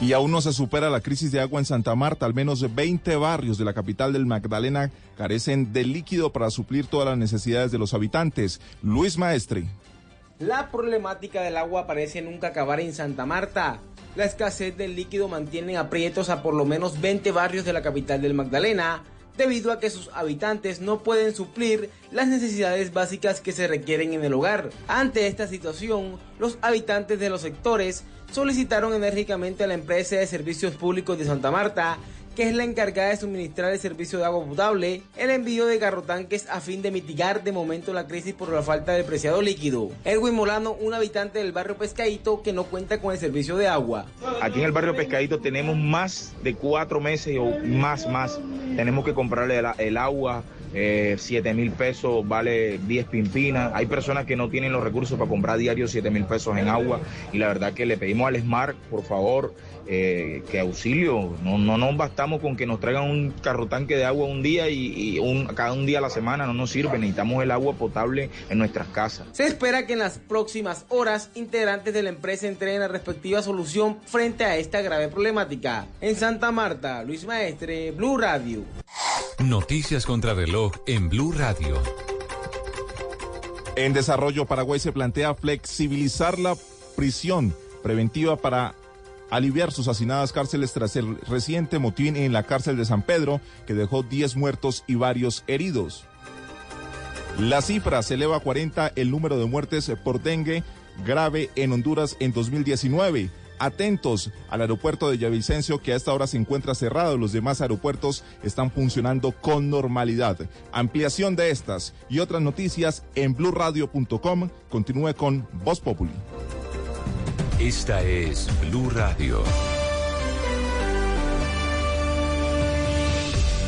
Y aún no se supera la crisis de agua en Santa Marta. Al menos 20 barrios de la capital del Magdalena carecen de líquido para suplir todas las necesidades de los habitantes. Luis Maestre. La problemática del agua parece nunca acabar en Santa Marta. La escasez del líquido mantiene aprietos a por lo menos 20 barrios de la capital del Magdalena, debido a que sus habitantes no pueden suplir las necesidades básicas que se requieren en el hogar. Ante esta situación, los habitantes de los sectores solicitaron enérgicamente a la empresa de servicios públicos de Santa Marta que es la encargada de suministrar el servicio de agua potable, el envío de garrotanques a fin de mitigar de momento la crisis por la falta de preciado líquido. Erwin Molano, un habitante del barrio Pescadito que no cuenta con el servicio de agua. Aquí en el barrio Pescadito tenemos más de cuatro meses o más, más. Tenemos que comprarle el, agua, eh, 7 mil pesos vale 10 pimpinas. Hay personas que no tienen los recursos para comprar diario 7 mil pesos en agua y la verdad que le pedimos al SMART, por favor, eh, que auxilio. No, no nos bastamos con que nos traigan un carro tanque de agua un día y, y un, cada un día a la semana, no nos sirve. Necesitamos el agua potable en nuestras casas. Se espera que en las próximas horas integrantes de la empresa entreguen la respectiva solución frente a esta grave problemática. En Santa Marta, Luis Maestre, Blue Radio. Noticias contra reloj en Blue Radio. En desarrollo, Paraguay se plantea flexibilizar la prisión preventiva para aliviar sus hacinadas cárceles tras el reciente motín en la cárcel de San Pedro, que dejó 10 muertos y varios heridos. La cifra se eleva a 40 el número de muertes por dengue grave en Honduras en 2019. Atentos al aeropuerto de Villavicencio que a esta hora se encuentra cerrado. Los demás aeropuertos están funcionando con normalidad. Ampliación de estas y otras noticias en blurradio.com. Continúe con Voz Populi. Esta es Blue Radio.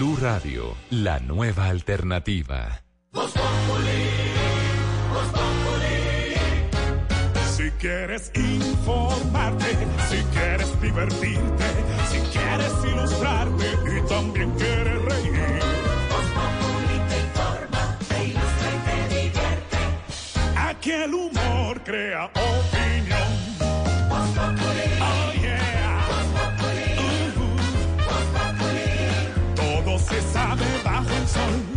Blue Radio, la nueva alternativa. Si quieres informarte, si quieres divertirte, si quieres ilustrarte y también quieres reír. te informa, te ilustra y te divierte. Aquí el humor crea opinión.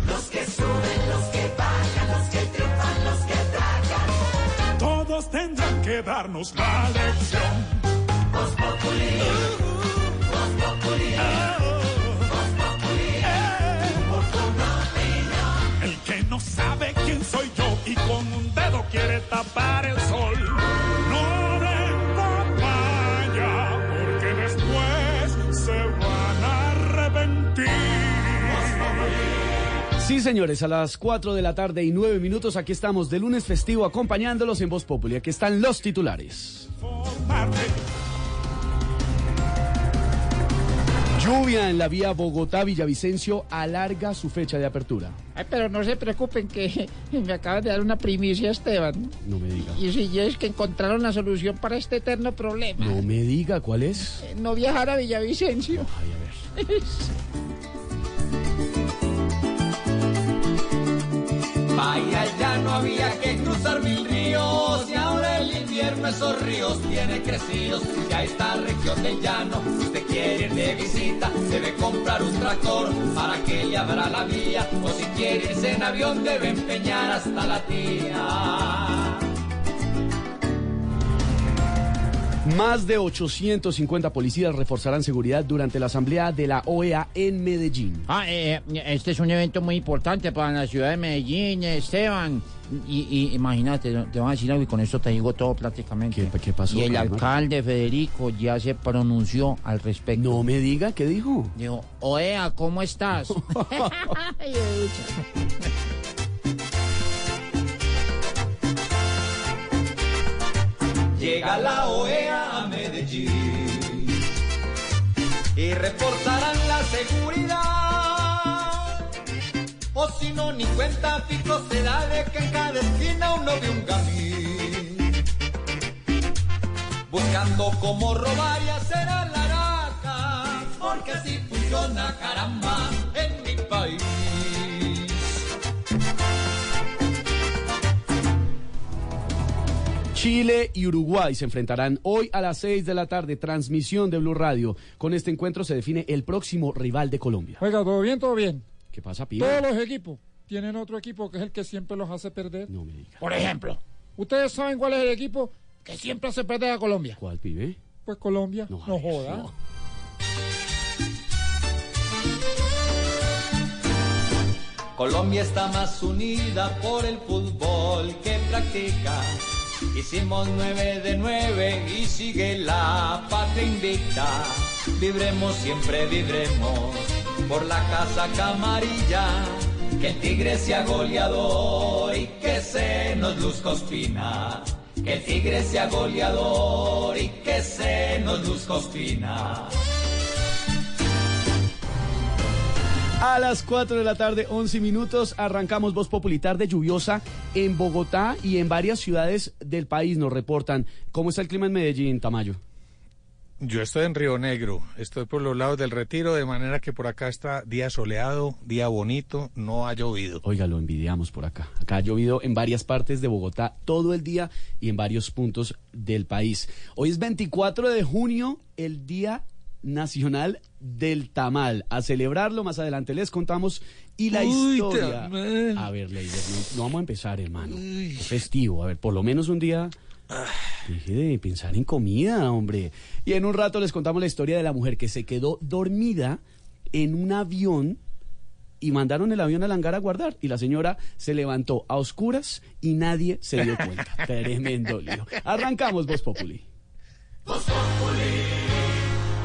Los que suben, los que bajan, los que triunfan, los que tragan. Todos tendrán que darnos la lección. El que no sabe quién soy yo y con un dedo quiere tapar el sol. Sí, señores, a las 4 de la tarde y 9 minutos aquí estamos de lunes festivo acompañándolos en Voz Populi. Aquí están los titulares. Lluvia en la vía Bogotá-Villavicencio alarga su fecha de apertura. Ay, pero no se preocupen que me acaban de dar una primicia, Esteban. No me diga. Y si es que encontraron la solución para este eterno problema. No me diga, ¿cuál es? Eh, No viajar a Villavicencio. Ay, a ver. Vaya, ya no había que cruzar mil ríos y ahora el invierno esos ríos tiene crecidos. Ya está región del llano, si usted quiere ir de visita, debe comprar un tractor para que le abra la vía. O si quiere irse en avión, debe empeñar hasta la tía. Más de 850 policías reforzarán seguridad durante la asamblea de la OEA en Medellín. Ah, eh, este es un evento muy importante para la ciudad de Medellín, Esteban. Y, y imagínate, te van a decir algo y con esto te digo todo prácticamente. ¿Qué, pasó, Y el alcalde Federico ya se pronunció al respecto. No me diga, ¿qué dijo? Dijo, Oea, ¿cómo estás? Llega la OEA a Medellín. y reportarán la seguridad. O si no, ni cuenta fijo se da de que en cada esquina uno ve un gamín. Buscando cómo robar y hacer a la raca, porque así funciona caramba Chile y Uruguay se enfrentarán hoy a las 6 de la tarde, transmisión de Blue Radio. Con este encuentro se define el próximo rival de Colombia. Oiga, todo bien, todo bien. ¿Qué pasa, pibe? Todos los equipos tienen otro equipo que es el que siempre los hace perder. No me digas. Por ejemplo, ¿ustedes saben cuál es el equipo que siempre hace perder a Colombia? ¿Cuál, pibe? Pues Colombia. No, joda. no. Colombia está más unida por el fútbol que practica. Hicimos nueve de nueve y sigue la patria invicta. Vibremos, siempre vibremos por la casa camarilla. Que el tigre sea goleador y que se nos luzca Ospina. Que el tigre sea goleador y que se nos luzca Ospina. A las 4 de la tarde, 11 minutos, arrancamos Voz Popular de lluviosa en Bogotá y en varias ciudades del país nos reportan. ¿Cómo está el clima en Medellín, Tamayo? Yo estoy en Río Negro, estoy por los lados del retiro, de manera que por acá está día soleado, día bonito, no ha llovido. Oiga, lo envidiamos por acá. Acá ha llovido en varias partes de Bogotá todo el día y en varios puntos del país. Hoy es 24 de junio, el Día Nacional del Tamal. A celebrarlo más adelante les contamos y la Uy, historia. tamal. A ver, Leider, no, no vamos a empezar, hermano. Es festivo. A ver, por lo menos un día. Deje de pensar en comida, hombre. Y en un rato les contamos la historia de la mujer que se quedó dormida en un avión y mandaron el avión al hangar a guardar. Y la señora se levantó a oscuras y nadie se dio cuenta. Tremendo lío. Arrancamos, Voz Populi.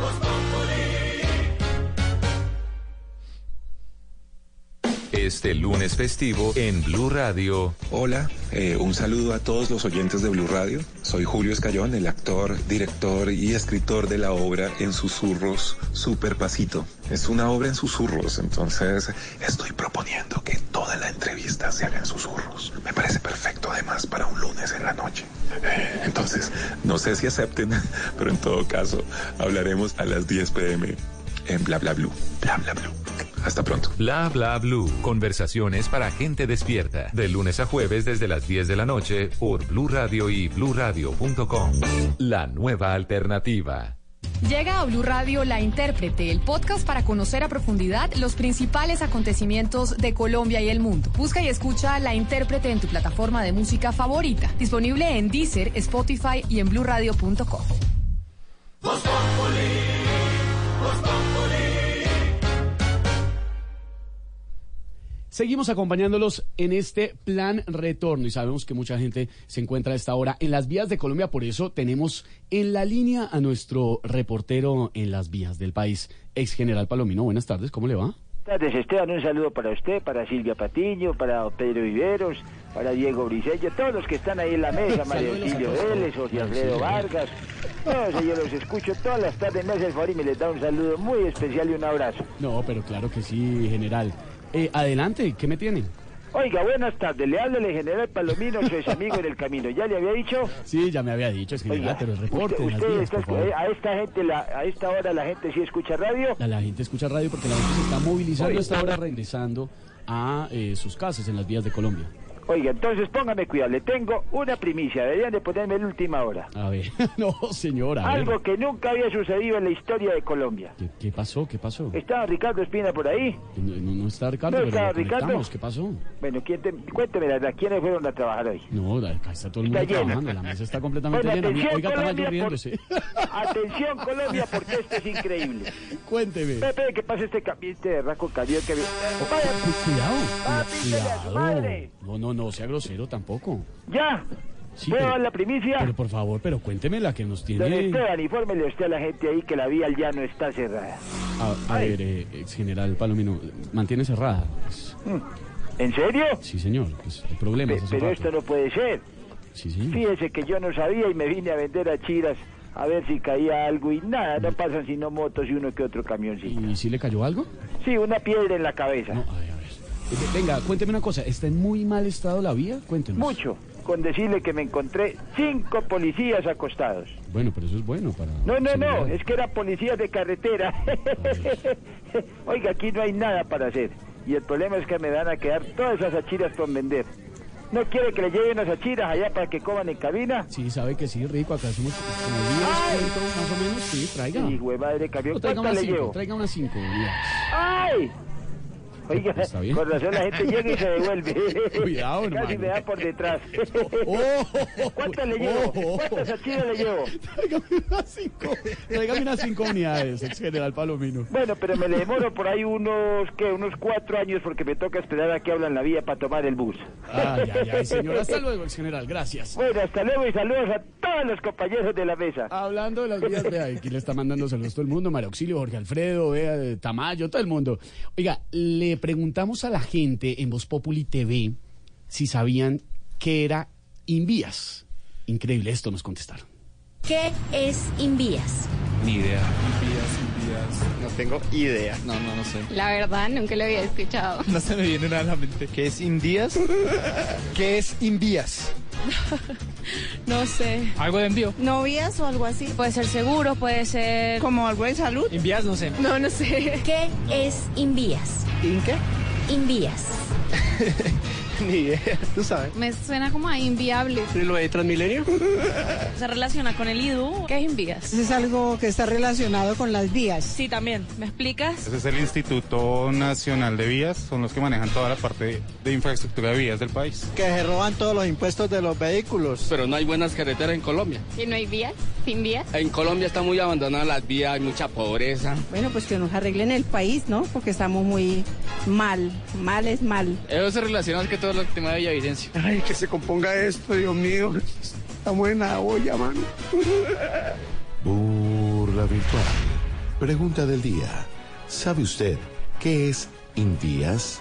Voz Populi. Este lunes festivo en Blue Radio. Hola, eh, un saludo a todos los oyentes de Blue Radio. Soy Julio Escayón, el actor, director y escritor de la obra En Susurros Super Pasito. Es una obra en susurros, entonces estoy proponiendo que toda la entrevista se haga en susurros. Me parece perfecto además para un lunes en la noche. Eh, entonces, no sé si acepten, pero en todo caso, hablaremos a las 10 pm en Bla Bla Blue. Bla Bla Blue. Hasta pronto. Bla bla blue. Conversaciones para gente despierta. De lunes a jueves desde las 10 de la noche por Blue Radio y bluradio.com. La nueva alternativa. Llega a Blue Radio La Intérprete, el podcast para conocer a profundidad los principales acontecimientos de Colombia y el mundo. Busca y escucha La Intérprete en tu plataforma de música favorita. Disponible en Deezer, Spotify y en bluradio.com. Seguimos acompañándolos en este plan retorno y sabemos que mucha gente se encuentra a esta hora en las vías de Colombia, por eso tenemos en la línea a nuestro reportero en las vías del país, ex general Palomino. Buenas tardes, ¿cómo le va? tardes, Esteban. Un saludo para usted, para Silvia Patiño, para Pedro Viveros, para Diego Brisello, todos los que están ahí en la mesa, Mario todos. Vélez, Jorge Alfredo. Vargas. Todos ellos los escucho todas las tardes, me hace el favor y me les da un saludo muy especial y un abrazo. No, pero claro que sí, general. Eh, adelante, ¿qué me tienen? Oiga, buenas tardes. Le habla el general Palomino, su ex amigo en el camino. ¿Ya le había dicho? Sí, ya me había dicho, es general, Oiga, pero reporte usted, está a esta gente, la- a esta hora la gente sí escucha radio. La, la gente escucha radio porque la gente se está movilizando Oye. a esta hora regresando a eh, sus casas en las vías de Colombia. Oiga, entonces póngame cuidado. Le tengo una primicia. Deberían de ponerme en última hora. A ver, no, señora. Algo que nunca había sucedido en la historia de Colombia. ¿Qué, qué pasó? ¿Qué pasó? ¿Estaba Ricardo Espina por ahí? No, no- no está Ricardo, ¿No pero está lo Ricardo? ¿Qué pasó? Bueno, ¿quién te- cuénteme la verdad, ¿quiénes fueron a trabajar hoy? No, acá está todo el mundo trabajando, la mesa está completamente Bueno, llena. atención, Oiga, Colombia, por- riéndose. Atención Colombia, porque esto es increíble. Cuénteme. Pepe, que pase este este. Vaya, Cu- Cuidado, a su cuidado. madre. No, no, no, sea grosero tampoco. ¿Ya? Sí, ¿Puedo pero- dar la primicia? Pero por favor, pero cuénteme la que nos Don tiene. Esteban, infórmele usted a la gente ahí que la vía al llano está cerrada. A, a ver, eh, ex general Palomino, mantiene cerrada. Pues, ¿En serio? sí, señor, pues hay problemas. Pe- pero rato. esto no puede ser. Sí, sí. Fíjese que yo no sabía y me vine a vender a Chiras a ver si caía algo y nada, no pasan sino motos y uno que otro camioncito. ¿Y si le cayó algo? Sí, una piedra en la cabeza. Eh, Venga, cuénteme una cosa, ¿está en muy mal estado la vía? Cuéntenos. Mucho, con decirle que me encontré cinco policías acostados. Bueno, pero eso es bueno para... No, no, no, es que eran policías de carretera. Oiga, aquí no hay nada para hacer. Y el problema es que me van a quedar todas esas achiras por vender. ¿No quiere que le lleven unas achiras allá para que coman en cabina? Sí, sabe que sí, rico, acá hacemos como 10 cuentos más o menos, sí, traiga. Sí, güey, madre camión. No, traiga ¿Cuántas unas le cinco, llevo? traiga unas cinco unidades. ¡Ay! Oiga, con razón la gente llega y se devuelve. Cuidado, Casi hermano. me da por detrás. ¿Cuántas le llevo? ¿Cuántas achiras le llevo? Tráigame unas cinco, tráigame unas cinco unidades, ex general Palomino. Bueno, pero me le demoro por ahí unos, ¿qué? Unos cuatro años porque me toca esperar a que hablan la vía para tomar el bus. Ay, ay, ay, señor, hasta luego, ex general, gracias. Bueno, hasta luego y saludos a todos los compañeros de la mesa. Hablando de las vías, vea, aquí le está mandando saludos todo el mundo, María Auxilio, Jorge Alfredo, vea, Tamayo, todo el mundo. Oiga, le preguntamos a la gente en Voz Populi TV si sabían que era Invías. Increíble, esto nos contestaron. ¿Qué es Invías? Ni idea. No tengo idea. No, no, no sé. La verdad, nunca lo había escuchado. No se me viene nada a la mente. ¿Qué es Indías? ¿Qué es Invías? No sé. ¿Algo de envío? ¿Novias o algo así? Puede ser seguro, puede ser... ¿Como algo de salud? Envías, no sé. No, no sé. ¿Qué es Invías? ¿In qué? Invías. Ni idea. ¿Tú sabes? Me suena como a inviable. ¿Lo de Transmilenio? ¿Se relaciona con el IDU? ¿Qué es Invías? Es algo que está relacionado con las vías. Sí, también. ¿Me explicas? Ese es el Instituto Nacional de Vías, son los que manejan toda la parte de infraestructura de vías del país. Que se roban todos los impuestos de los vehículos. Pero no hay buenas carreteras en Colombia. ¿Y no hay vías? ¿Sin vías? En Colombia está muy abandonada las vías, hay mucha pobreza. Bueno, pues que nos arreglen el país, ¿no? Porque estamos muy mal. Mal es mal. Eso se relaciona que todo con el tema de Villavicencio. Ay, que se componga esto, Dios mío. Estamos en la olla, mano. Burla virtual. Pregunta del día. ¿Sabe usted qué es Invías?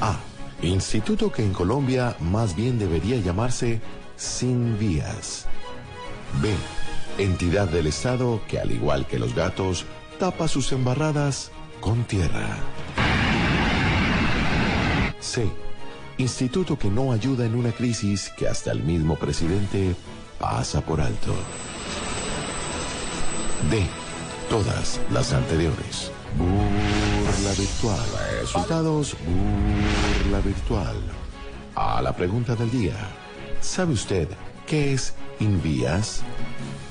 A. Instituto que en Colombia más bien debería llamarse Sin Vías. B. Entidad del Estado que al igual que los gatos tapa sus embarradas con tierra. C. Instituto que no ayuda en una crisis que hasta el mismo presidente pasa por alto. D. Todas las anteriores. Burla virtual. Resultados. Burla virtual. A la pregunta del día. ¿Sabe usted qué es Invías?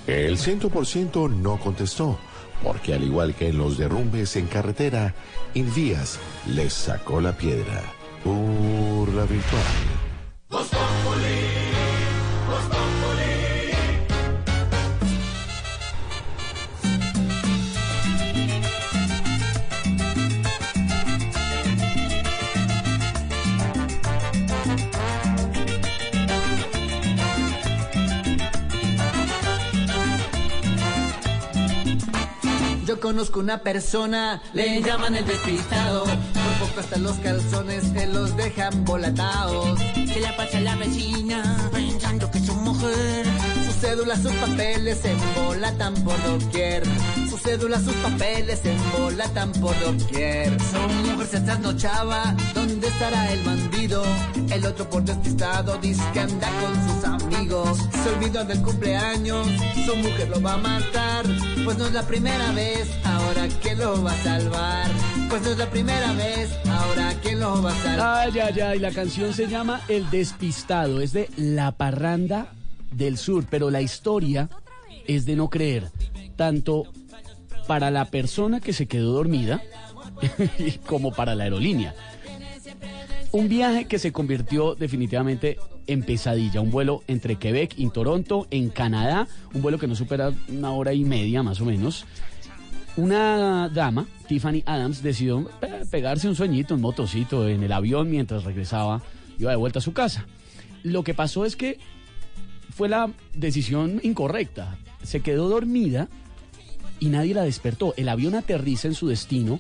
El 100% no contestó, porque al igual que en los derrumbes en carretera, Invías les sacó la piedra. Burla virtual. Yo conozco una persona, le llaman el despistado. Poco hasta los calzones se los dejan volatados. Se la pasa la vecina pensando que es su mujer. Sus cédulas, sus papeles se embolatan por doquier. Sus cédulas, sus papeles se embolatan por doquier. Su mujer se trasnochaba, ¿dónde estará el bandido? El otro por despistado dice que anda con sus amigos. Se olvidó del cumpleaños, su mujer lo va a matar. Pues no es la primera vez, ahora quién lo va a salvar. Pues no es la primera vez, ahora quién lo va a salvar. Ay, ay, ay, la canción se llama El Despistado, es de La Parranda del Sur, pero la historia es de no creer, tanto para la persona que se quedó dormida como para la aerolínea. Un viaje que se convirtió definitivamente en pesadilla, un vuelo entre Quebec y Toronto, en Canadá, un vuelo que no supera una hora y media más o menos. Una dama, Tiffany Adams, decidió pe- pegarse un sueñito, un motocito en el avión mientras regresaba, iba de vuelta a su casa. Lo que pasó es que fue la decisión incorrecta. Se quedó dormida y nadie la despertó. El avión aterriza en su destino